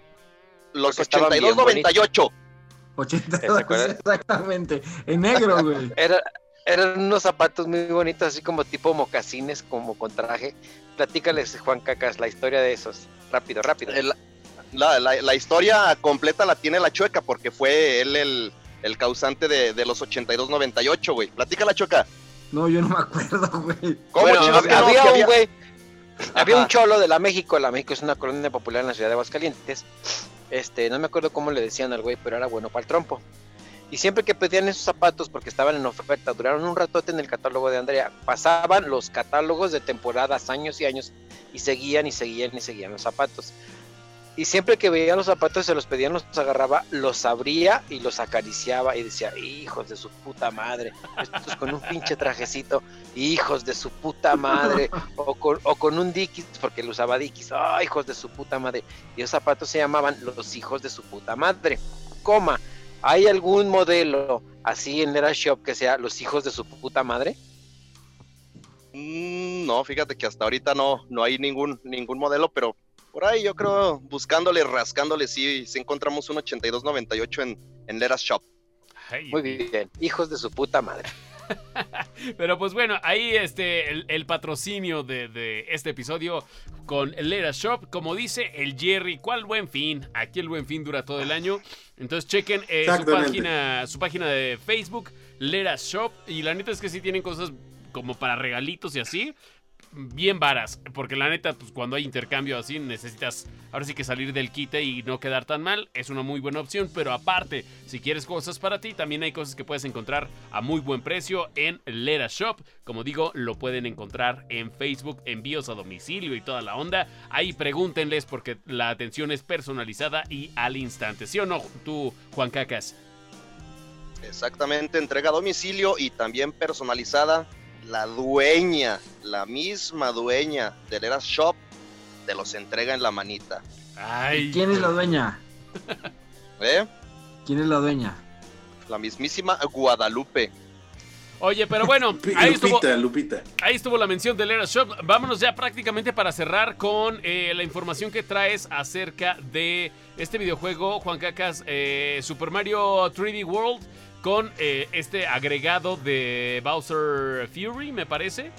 Los Porque estaban bien 82.98. 82, acuerdas? exactamente. En negro, güey. Era, eran unos zapatos muy bonitos, así como tipo mocasines, como con traje. Platícales, Juan Cacas, la historia de esos. Rápido, rápido. El- la, la- la historia completa la tiene la chueca porque fue él el, el causante de, de los 82.98, güey. Platica la chueca. No, yo no me acuerdo, güey. ¿Cómo Bueno, no? había un había- güey, había un cholo de la México, la México es una colonia popular en la ciudad de Aguascalientes. Este, no me acuerdo cómo le decían al güey, pero era bueno para el trompo. Y siempre que pedían esos zapatos porque estaban en oferta, duraron un ratote en el catálogo de Andrea, pasaban los catálogos de temporadas años y años y seguían y seguían y seguían los zapatos. Y siempre que veían los zapatos, se los pedían, los agarraba, los abría y los acariciaba y decía, hijos de su puta madre, estos con un pinche trajecito, hijos de su puta madre, o con, o con un Dickies, porque lo usaba Dickies, ¡ay, hijos de su puta madre! Y los zapatos se llamaban los hijos de su puta madre, coma. ¿Hay algún modelo así en Lera Shop que sea los hijos de su puta madre? Mm, no, fíjate que hasta ahorita no, no hay ningún, ningún modelo, pero por ahí yo creo, buscándole, rascándole, sí, sí encontramos un 82.98 en, en Leras Shop. Ay, Muy bien, hijos de su puta madre. Pero pues bueno, ahí este el, el patrocinio de, de este episodio con Lera Shop. Como dice el Jerry, ¿cuál buen fin? Aquí el buen fin dura todo el año. Entonces chequen eh, su, página, su página de Facebook, Lera Shop. Y la neta es que sí tienen cosas como para regalitos y así. Bien varas, porque la neta, pues cuando hay intercambio así, necesitas ahora sí que salir del quite y no quedar tan mal. Es una muy buena opción, pero aparte, si quieres cosas para ti, también hay cosas que puedes encontrar a muy buen precio en Lera Shop. Como digo, lo pueden encontrar en Facebook, envíos a domicilio y toda la onda. Ahí pregúntenles porque la atención es personalizada y al instante. ¿Sí o no, tú, Juan Cacas? Exactamente, entrega a domicilio y también personalizada. La dueña, la misma dueña de Leras Shop, te los entrega en la manita. Ay, ¿Quién es la dueña? ¿Eh? ¿Quién es la dueña? La mismísima Guadalupe. Oye, pero bueno, ahí estuvo. Lupita, Lupita. Ahí estuvo la mención de Lera Shop. Vámonos ya prácticamente para cerrar con eh, la información que traes acerca de este videojuego, Juan Cacas, eh, Super Mario 3D World, con eh, este agregado de Bowser Fury, me parece.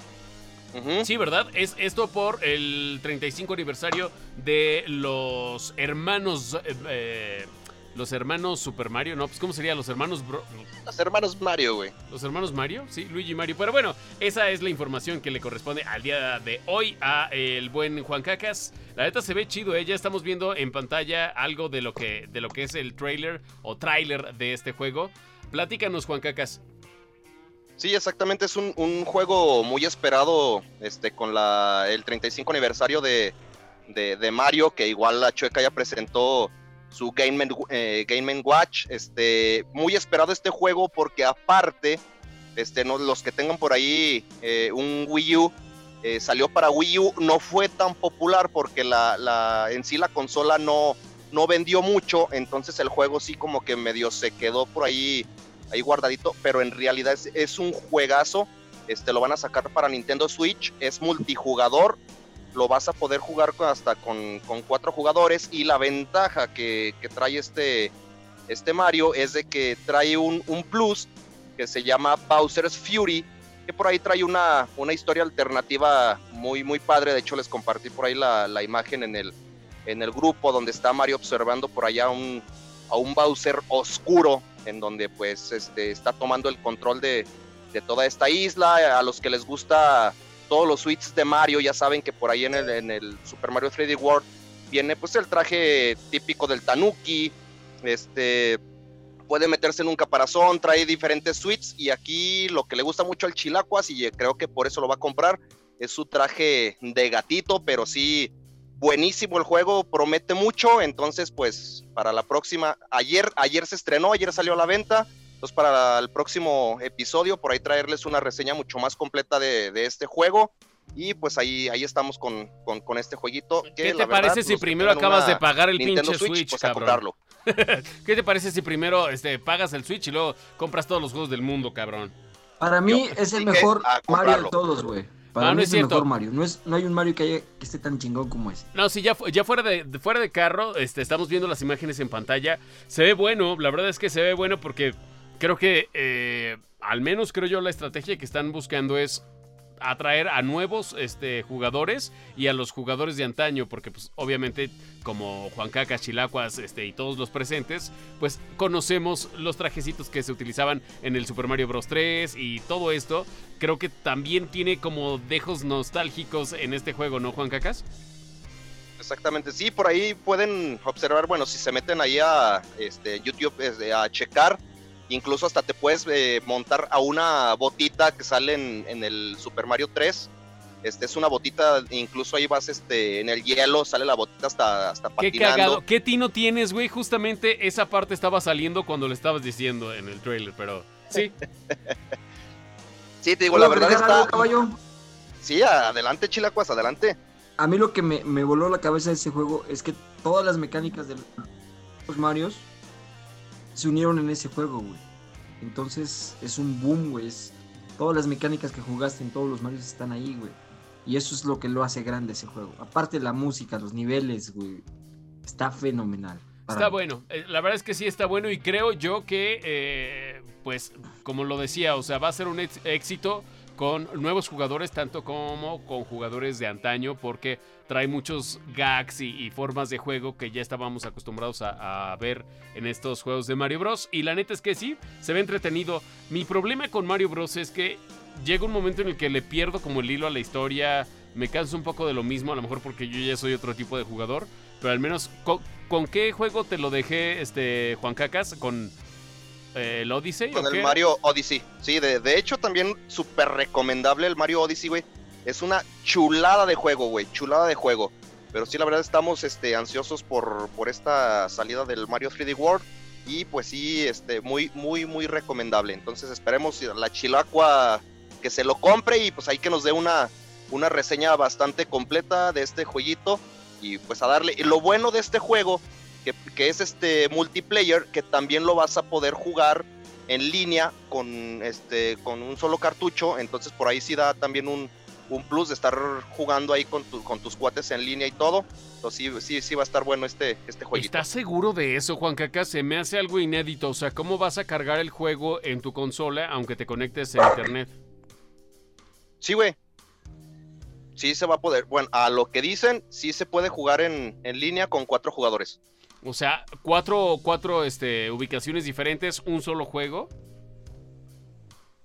Sí, ¿verdad? Es esto por el 35 aniversario de los hermanos... eh, eh, los hermanos Super Mario, no, pues ¿cómo sería? Los hermanos... Bro- Los hermanos Mario, güey. los hermanos Mario, sí, Luigi y Mario. Pero bueno, esa es la información que le corresponde al día de hoy a el buen Juan Cacas. La neta se ve chido, ¿eh? ya estamos viendo en pantalla algo de lo que, de lo que es el trailer o trailer de este juego. Platícanos, Juan Cacas. Sí, exactamente, es un, juego muy esperado este, con la, el 35 aniversario de, de, Mario, que igual la Chueca ya presentó su Game, eh, Game Watch. Este, muy esperado este juego porque aparte, este, no, los que tengan por ahí eh, un Wii U, eh, salió para Wii U, no fue tan popular porque la, la, en sí la consola no, no vendió mucho, entonces el juego sí como que medio se quedó por ahí ahí guardadito, pero en realidad es, un juegazo. Este lo van a sacar para Nintendo Switch, es multijugador, lo vas a poder jugar hasta con, con cuatro jugadores y la ventaja que, que trae este, este Mario es de que trae un, un plus que se llama Bowser's Fury, que por ahí trae una, una historia alternativa muy, muy padre. De hecho, les compartí por ahí la, la imagen en el, en el grupo donde está Mario observando por allá un, a un Bowser oscuro, en donde pues este, está tomando el control de, de toda esta isla. A los que les gusta todos los suites de Mario, ya saben que por ahí en el, en el Super Mario 3D World viene pues el traje típico del Tanuki, este puede meterse en un caparazón, trae diferentes suites y aquí lo que le gusta mucho al Chilacuas y creo que por eso lo va a comprar es su traje de gatito, pero sí buenísimo el juego, promete mucho, entonces pues para la próxima, ayer, ayer se estrenó, ayer salió a la venta, Entonces para el próximo episodio, por ahí traerles una reseña mucho más completa de, de este juego. Y pues ahí, ahí estamos con, con, con este jueguito. Que, ¿Qué la te parece verdad, si primero acabas de pagar el Nintendo pinche Switch, pues a cabrón? comprarlo. ¿Qué te parece si primero este, pagas el Switch y luego compras todos los juegos del mundo, cabrón? Para mí Yo- es el mejor Mario de todos, güey. Para No, mí no es, el cierto. mejor Mario. No, es, no hay un Mario que, haya, que esté tan chingón como ese. No, sí, ya, ya fuera, de, de- fuera de carro, este, estamos viendo las imágenes en pantalla. Se ve bueno, la verdad es que se ve bueno porque creo que, eh, al menos creo yo, la estrategia que están buscando es atraer a nuevos este, jugadores y a los jugadores de antaño, porque pues obviamente como Juan Caca, Chilacuas este, y todos los presentes, pues conocemos los trajecitos que se utilizaban en el Super Mario Bros. 3 y todo esto, creo que también tiene como dejos nostálgicos en este juego, ¿no, Juan Cacas? Exactamente, sí, por ahí pueden observar, bueno, si se meten ahí a este, YouTube este, a checar, incluso hasta te puedes eh, montar a una botita que sale en, en el Super Mario 3. Este es una botita, incluso ahí vas este, en el hielo, sale la botita hasta, hasta Qué patinando. cagado. ¿Qué tino tienes, güey? Justamente esa parte estaba saliendo cuando lo estabas diciendo en el trailer, pero sí. Sí, te digo, la ¿Puedo verdad está... caballo? Sí, adelante, Chilacuas, adelante. A mí lo que me, me voló la cabeza de ese juego es que todas las mecánicas de los Marios se unieron en ese juego, güey. Entonces es un boom, güey. es- Todas las mecánicas que jugaste en todos los Marios están ahí, güey. Y eso es lo que lo hace grande ese juego. Aparte la música, los niveles, güey. Está fenomenal. Está mí. bueno. Eh, La verdad es que sí está bueno y creo yo que, eh, pues, como lo decía, o sea, va a ser un éxito con nuevos jugadores, tanto como con jugadores de antaño, porque trae muchos gags y, formas de juego que ya estábamos acostumbrados a, ver en estos juegos de Mario Bros. Y la neta es que sí, se ve entretenido. Mi problema con Mario Bros. es que llega un momento en el que le pierdo como el hilo a la historia, me canso un poco de lo mismo, a lo mejor porque yo ya soy otro tipo de jugador, pero al menos, ¿con, con qué juego te lo dejé, este, Juan Cacas? ¿Con el Odyssey? Con el? Mario Odyssey. Sí, de, de hecho también súper recomendable el Mario Odyssey, güey. Es una chulada de juego, güey. Chulada de juego. Pero sí, la verdad estamos este, ansiosos por, por esta salida del Mario 3D World. Y pues sí, este, muy, muy, muy recomendable. Entonces esperemos la Chilacua que se lo compre y pues ahí que nos dé una, una reseña bastante completa de este jueguito. Y pues a darle. Y lo bueno de este juego, que, que es este multiplayer, que también lo vas a poder jugar en línea con este con un solo cartucho entonces por ahí sí da también un, un plus de estar jugando ahí con, tu- con tus cuates en línea y todo entonces sí, sí, sí va a estar bueno este, este jueguito ¿Estás seguro de eso, Juan Cacas? Se me hace algo inédito. O sea, ¿cómo vas a cargar el juego en tu consola aunque te conectes en internet? sí güey sí se va a poder bueno a lo que dicen sí se puede jugar en, en línea con cuatro jugadores O sea, cuatro, cuatro este, ubicaciones diferentes, un solo juego.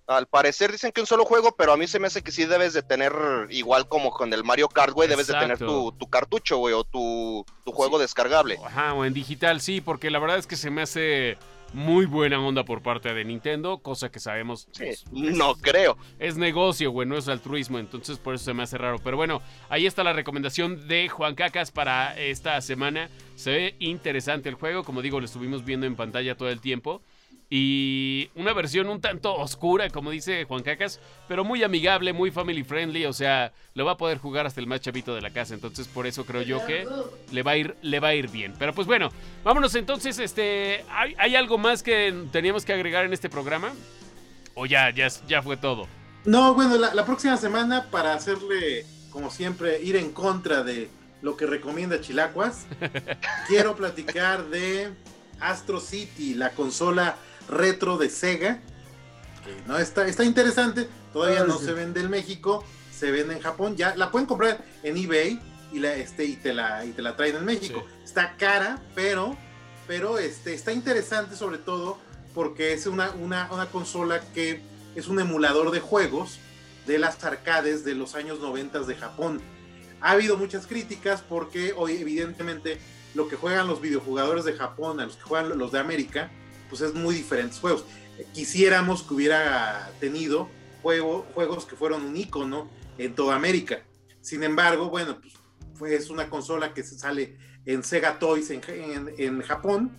al parecer dicen que un solo juego pero a mí se me hace que sí debes de tener igual como con el Mario Kart güey debes de tener tu, tu cartucho güey o tu, tu juego descargable. Ajá, o en digital, sí, porque la verdad es que se me hace muy buena onda por parte de Nintendo, cosa que sabemos Sí, no creo es negocio, güey, no es altruismo, entonces por eso se me hace raro. Pero bueno, ahí está la recomendación de Juan Cacas para esta semana. Se ve interesante el juego, como digo, lo estuvimos viendo en pantalla todo el tiempo. Y una versión un tanto oscura, como dice Juan Cacas, pero muy amigable, muy family friendly, o sea, lo va a poder jugar hasta el más chavito de la casa, entonces por eso creo yo que le va a ir, le va a ir bien. Pero pues bueno, vámonos entonces, este, ¿hay, hay algo más que teníamos que agregar en este programa? ¿O ya, ya, ya fue todo? No, bueno, la, la próxima semana para hacerle, como siempre, ir en contra de lo que recomienda Chilacuas, quiero platicar de Astro City, la consola retro de Sega. que no está, está interesante, todavía no Ah, sí. se vende en México, se vende en Japón, ya la pueden comprar en eBay y la este y te la y te la traen en México. Está cara, pero pero este está interesante sobre todo porque es una, una, una consola que es un emulador de juegos de las arcades de los años 90 de Japón. Ha habido muchas críticas porque hoy evidentemente lo que juegan los videojugadores de Japón a los que juegan los de América, pues es muy diferentes juegos. Quisiéramos que hubiera tenido juego, juegos que fueron un icono en toda América. Sin embargo, bueno, pues es una consola que se sale en Sega Toys en, en- en Japón.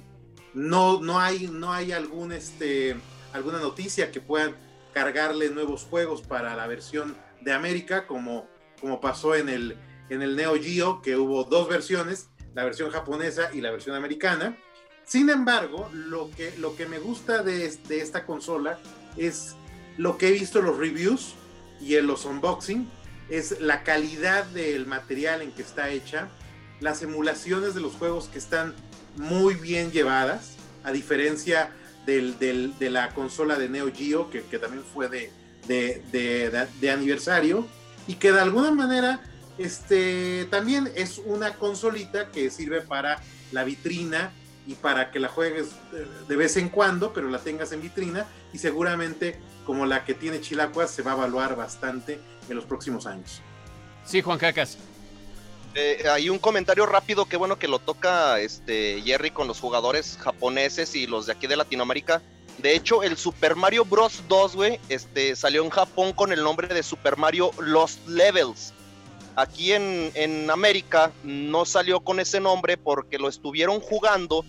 No, no hay, no hay algún, este, alguna noticia que puedan cargarle nuevos juegos para la versión de América, como, como pasó en el, en el Neo Geo, que hubo dos versiones, la versión japonesa y la versión americana. Sin embargo, lo que, lo que me gusta de, de esta consola es lo que he visto en los reviews y en los unboxing, es la calidad del material en que está hecha, las emulaciones de los juegos que están muy bien llevadas, a diferencia del, del, de la consola de Neo Geo, que, que también fue de, de, de, de, aniversario, y que de alguna manera este, también es una consolita que sirve para la vitrina y para que la juegues de vez en cuando, pero la tengas en vitrina y seguramente como la que tiene Chilacuas se va a evaluar bastante en los próximos años. Sí, Juan Cacas. Eh, hay un comentario rápido que bueno que lo toca este Jerry con los jugadores japoneses y los de aquí de Latinoamérica. De hecho, el Super Mario Bros. 2, güey, este, salió en Japón con el nombre de Super Mario Lost Levels. Aquí en, en América no salió con ese nombre porque lo estuvieron jugando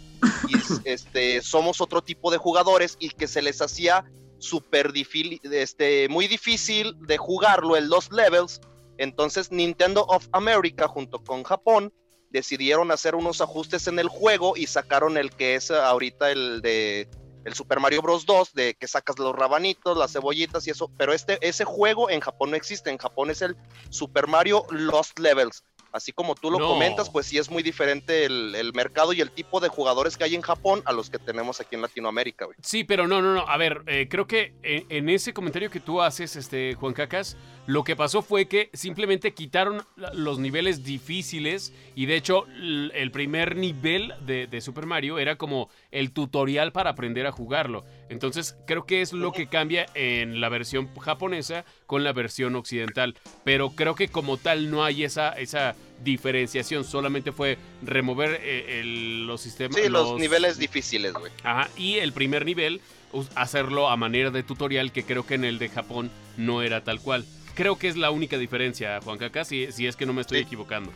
y este, somos otro tipo de jugadores y que se les hacía súper difícil, este, muy difícil de jugarlo el Lost Levels. Entonces Nintendo of America junto con Japón decidieron hacer unos ajustes en el juego y sacaron el que es ahorita el de el Super Mario Bros 2 de que sacas los rabanitos, las cebollitas y eso, pero este ese juego en Japón no existe, en Japón es el Super Mario Lost Levels. Así como tú lo No. comentas, pues sí es muy diferente el, el mercado y el tipo de jugadores que hay en Japón a los que tenemos aquí en Latinoamérica, güey. Sí, pero no, no, no. A ver, eh, creo que en, en ese comentario que tú haces, este, Juan Cacas, lo que pasó fue que simplemente quitaron los niveles difíciles y de hecho el primer nivel de, de Super Mario era como el tutorial para aprender a jugarlo. Entonces creo que es lo que cambia en la versión japonesa con la versión occidental. Pero creo que como tal no hay esa, esa diferenciación. Solamente fue remover eh, el- los sistemas. Sí, los niveles difíciles, güey. Ajá, y el primer nivel, hacerlo a manera de tutorial, que creo que en el de Japón no era tal cual. Creo que es la única diferencia, Juan Caca, si, si es que no me estoy Sí. equivocando.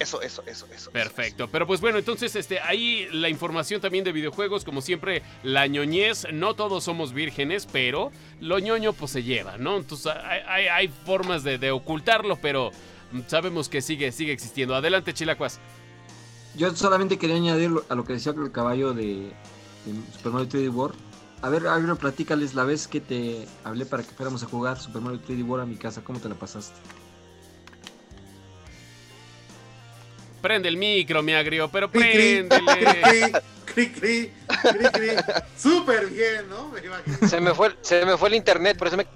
Eso, eso, eso, eso. Perfecto. Pero pues bueno, entonces este, ahí la información también de videojuegos, como siempre, la ñoñez, no todos somos vírgenes, pero lo ñoño pues se lleva, ¿no? Entonces hay, hay- hay formas de, de ocultarlo, pero sabemos que sigue, sigue existiendo. Adelante, Chilacuas. Yo solamente quería añadir a lo que decía el caballo de, de Super Mario 3D World. A ver, Agro, platícales la vez que te hablé para que fuéramos a jugar Super Mario 3D World a mi casa. ¿Cómo te la pasaste? Prende el micro, mi agrio, pero Cri, cri, cri, cri, cri, cri. Súper bien, ¿no? Me imagino. Se me fue, se me fue el internet, por eso me.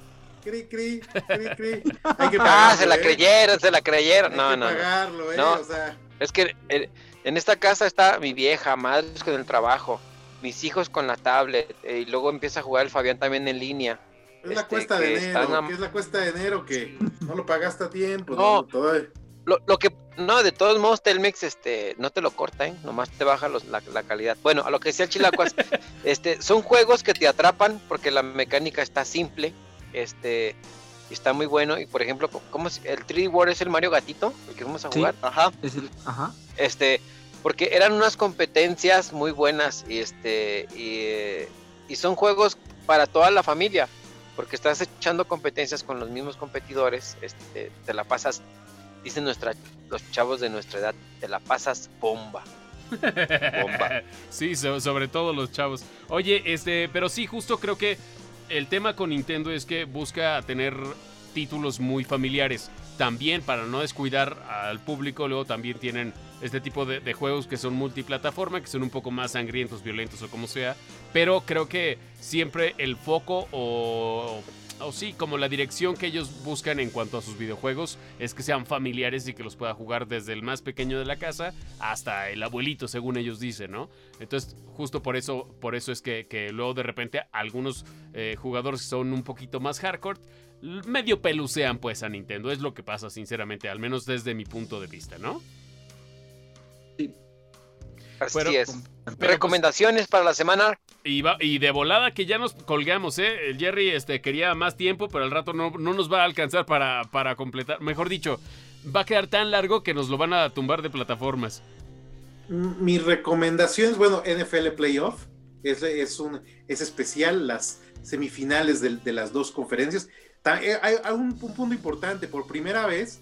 Cri, cri, cri, cri. Hay que Ah, pagarlo, se la ¿eh? creyeron, se la creyeron. Hay No, que no, pagarlo, ¿eh? No. O sea, Es que eh, en esta casa está mi vieja, madres con el trabajo, mis hijos con la tablet, eh, y luego empieza a jugar el Fabián también en línea. es la Este, cuesta de enero. están am- ¿Qué es la cuesta de enero que no lo pagaste a tiempo? No. No. Lo, lo que, no, de todos modos, Telmex, este, no te lo corta, ¿eh? Nomás te baja los- la, la calidad. Bueno, a lo que decía el Chilacuas, este, son juegos que te atrapan porque la mecánica está simple, este, y está muy bueno. Y por ejemplo, ¿cómo es? el 3D World es el Mario Gatito, el que vamos a Sí. jugar. Ajá. Es el, ajá. este porque eran unas competencias muy buenas y este y, eh, y son juegos para toda la familia porque estás echando competencias con los mismos competidores este te la pasas dicen nuestra los chavos de nuestra edad te la pasas bomba Bomba. Sí, so- sobre todo los chavos. Oye, este, pero sí, justo creo que el tema con Nintendo es que busca tener títulos muy familiares. También para no descuidar al público, luego también tienen este tipo de, de juegos que son multiplataforma, que son un poco más sangrientos, violentos o como sea. Pero creo que siempre el foco o, o sí, como la dirección que ellos buscan en cuanto a sus videojuegos es que sean familiares y que los pueda jugar desde el más pequeño de la casa hasta el abuelito, según ellos dicen, ¿no? Entonces, justo por eso, por eso es que, luego de repente algunos eh, jugadores que son un poquito más hardcore medio pelucean pues a Nintendo. Es lo que pasa, sinceramente, al menos desde mi punto de vista, ¿no? Así Pero- es Pero, pues, recomendaciones para la semana y, va- y de volada que ya nos colgamos, ¿eh? El Jerry este, quería más tiempo, pero al rato no, no nos va a alcanzar para, para completar. Mejor dicho, va a quedar tan largo que nos lo van a tumbar de plataformas. Mi recomendación es, bueno, NFL Playoff. es, es, un, es especial las semifinales de, de las dos conferencias. Eh, Hay, hay un, un punto importante, por primera vez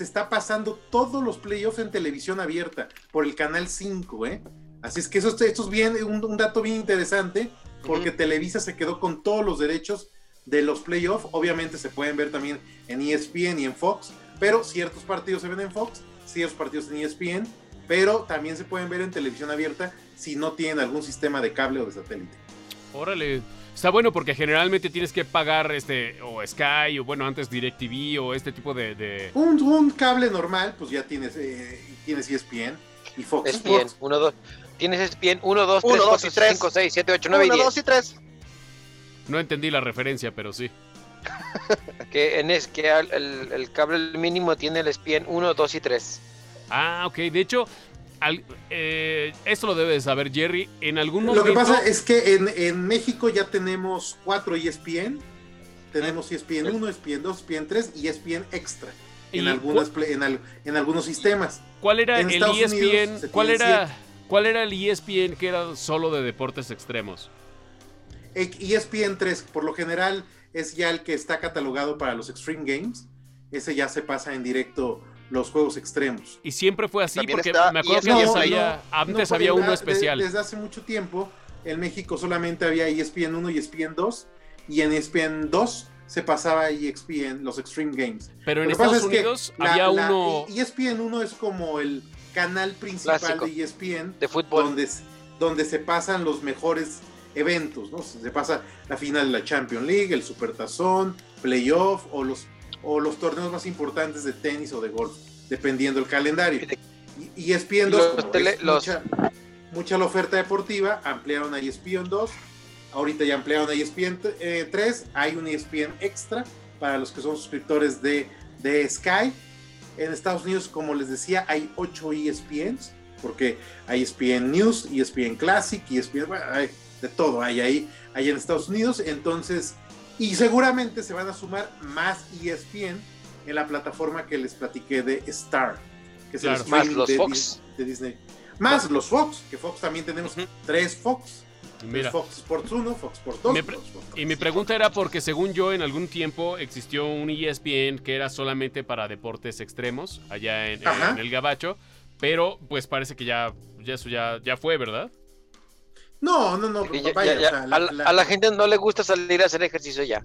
se está pasando todos los playoffs en televisión abierta por el canal 5, ¿eh? Así es que eso, esto es bien, un, un dato bien interesante, porque. Televisa se quedó con todos los derechos de los playoffs. Obviamente se pueden ver también en ESPN y en Fox, pero ciertos partidos se ven en Fox, ciertos partidos en ESPN, pero también se pueden ver en televisión abierta si no tienen algún sistema de cable o de satélite. Órale. Está bueno porque generalmente tienes que pagar este o Sky o bueno, antes DirecTV o este tipo de... de- Un, un cable normal, pues ya tienes, eh, tienes ESPN y Fox ESPN, Sports. 1, 2. Tienes ESPN 1, 2, Uno, 3, dos 4, y tres. 5, 6, 7, 8, 9 y 1, 10. 2 y 3. No entendí la referencia, pero sí. Que en es que el, el cable mínimo tiene el ESPN 1, 2 y 3. Ah, ok. De hecho, al- eh, esto lo debe de saber Jerry. En algún Lo momento... que pasa es que en, en México ya tenemos cuatro E ESPN. Tenemos E ESPN 1, ESPN 2, ESPN 3 y E ESPN Extra. En, ¿Y algunas, en, al- en algunos sistemas. ¿Cuál era en el Estados ESPN? Unidos se ¿Cuál era, ¿Cuál era el E ESPN que era solo de deportes extremos? E- ESPN 3, por lo general, es ya el que está catalogado para los Extreme Games. Ese ya se pasa en directo los juegos extremos. Y siempre fue así, También porque está me acuerdo que antes No, había, no, antes no, había uno de- especial. desde hace mucho tiempo, en México solamente había E ESPN 1 y ESPN 2. Y en E ESPN 2 se pasaba a ESPN, los Extreme Games. pero en Lo Estados es que Unidos la- había la- uno... y- ESPN 1 es como el canal principal Clásico. de E ESPN, De fútbol. donde se pasan los mejores eventos, ¿no? Se pasa la final de la Champions League, el Supertazón, playoff o los, o los torneos más importantes de tenis o de golf, dependiendo del calendario. Y ESPN y 2, los tele- es los- mucha, mucha la oferta deportiva, ampliaron a ESPN 2, ahorita ya ampliaron a ESPN 3, hay un ESPN extra para los que son suscriptores de, de Sky. En Estados Unidos, como les decía, hay 8 ESPNs, porque hay ESPN News, ESPN Classic, ESPN, bueno, hay de todo hay ahí, hay en Estados Unidos, entonces, y seguramente se van a sumar más ESPN en la plataforma que les platiqué de Star, que es el Claro. Más los de, Fox. De Disney. Más los Fox, que Fox también tenemos tres Fox. Mira, Fox Sports 1, Fox Sports 2. Me pre- Fox Sports y mi pregunta era porque según yo en algún tiempo existió un ESPN que era solamente para deportes extremos allá en el Gabacho, pero pues parece que ya, ya eso ya, ya fue, ¿verdad? No, no, no, vaya, ya- ya, o sea, a, la- a la gente no le gusta salir a hacer ejercicio ya.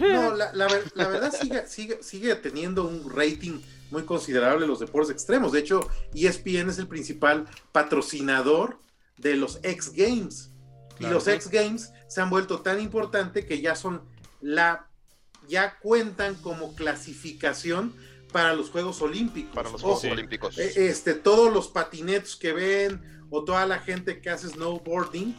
No, la, la ver- la verdad sigue, sigue, sigue teniendo un rating muy considerable los deportes extremos. De hecho, E ESPN es el principal patrocinador de los X Games. Y los X Games se han vuelto tan importante que ya son la ya cuentan como clasificación para los Juegos Olímpicos. Para los Ojo, Juegos Olímpicos. eh, este, todos los patinetos que ven o toda la gente que hace snowboarding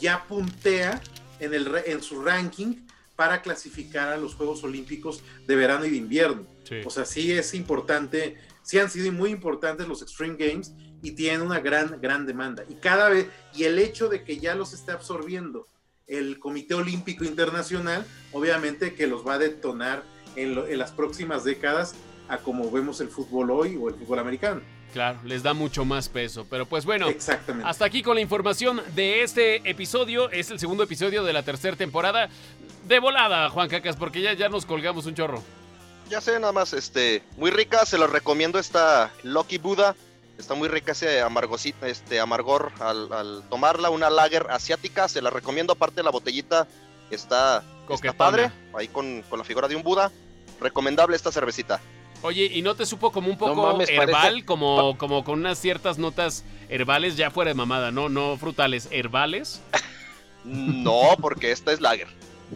ya puntea en, el, en su ranking para clasificar a los Juegos Olímpicos de verano y de invierno. Sí. O sea, sí es importante, sí han sido muy importantes los Extreme Games y tienen una gran, gran demanda. Y cada vez, y el hecho de que ya los esté absorbiendo el Comité Olímpico Internacional, obviamente que los va a detonar en, lo- en las próximas décadas a como vemos el fútbol hoy o el fútbol americano. Claro, les da mucho más peso. Pero pues bueno, Exactamente. hasta aquí con la información de este episodio. Es el segundo episodio de la tercera temporada. De volada, Juan Cacas, porque ya, ya nos colgamos un chorro. Ya sé, nada más, este, muy rica, se los recomiendo esta Lucky Buddha. Está muy rica ese amargosito, este amargor al, al tomarla, una lager asiática, se la recomiendo, aparte la botellita está, está padre, ahí con, con la figura de un Buda. Recomendable esta cervecita. Oye, ¿y no te supo como un poco mames, herbal? parece- Como, como con unas ciertas notas herbales, ya fuera de mamada, no, no frutales, herbales. No, porque esta es lager.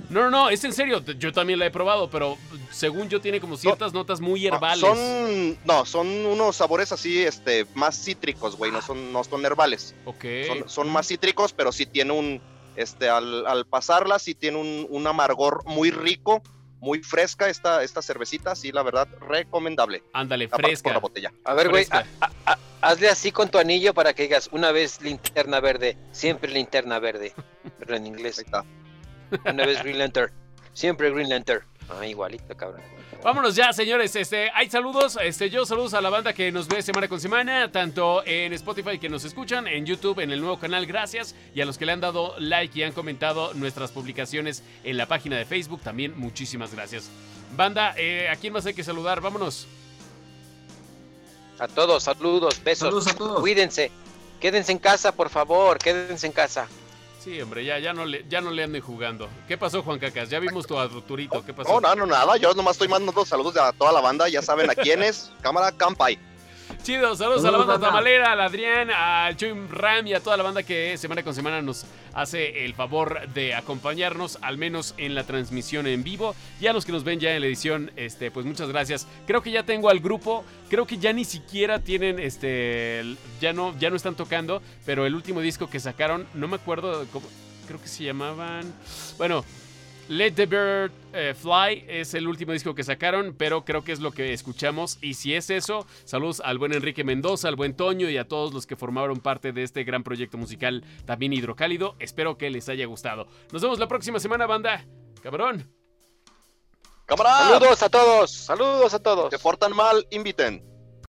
No, no, no, es en serio, yo también la he probado, pero según yo tiene como ciertas notas muy herbales. Son, no, son unos sabores así, este, más cítricos, güey, no son, no son herbales. Ok. Son, son más cítricos, pero sí tiene un, este, al, al pasarla, sí tiene un, un amargor muy rico, muy fresca esta, esta cervecita, sí, la verdad, recomendable. Ándale, Aparte por fresca. la botella. A ver, güey, Fresca. hazle así con tu anillo para que digas una vez linterna verde, siempre linterna verde, pero en inglés. Ahí está. Una vez Green Lantern, siempre Green Lantern. Ah, igualito, cabrón. Vámonos ya, señores. Este, hay saludos. Este, yo saludos a la banda que nos ve semana con semana, tanto en Spotify que nos escuchan, en YouTube, en el nuevo canal, gracias. Y a los que le han dado like y han comentado nuestras publicaciones en la página de Facebook, también muchísimas gracias. Banda, eh, ¿a quién más hay que saludar? Vámonos. A todos, saludos, besos. Saludos a todos. Cuídense. Quédense en casa, por favor, quédense en casa. Sí, hombre, ya, ya, no le, ya no le anden jugando. ¿Qué pasó, Juan Cacas? Ya vimos tu Arturito. ¿Qué pasó? No, no, no, nada. Yo nomás estoy mandando saludos a toda la banda. Ya saben a quiénes. Cámara Campai. Chido, saludos, a la banda banda. tamalera, al Adrián, al Chuy Ram y a toda la banda que semana con semana nos hace el favor de acompañarnos, al menos en la transmisión en vivo. Y a los que nos ven ya en la edición, este, pues muchas gracias. Creo que ya tengo al grupo, creo que ya ni siquiera tienen, este, ya no, ya no están tocando, pero el último disco que sacaron, no me acuerdo cómo, creo que se llamaban, bueno. Let the Bird eh, Fly es el último disco que sacaron, pero creo que es lo que escuchamos. Y si es eso, saludos al buen Enrique Mendoza, al buen Toño y a todos los que formaron parte de este gran proyecto musical también hidrocálido. Espero que les haya gustado. Nos vemos la próxima semana, banda. Cabrón. Cámara. Saludos a todos, saludos a todos. Se portan mal, inviten.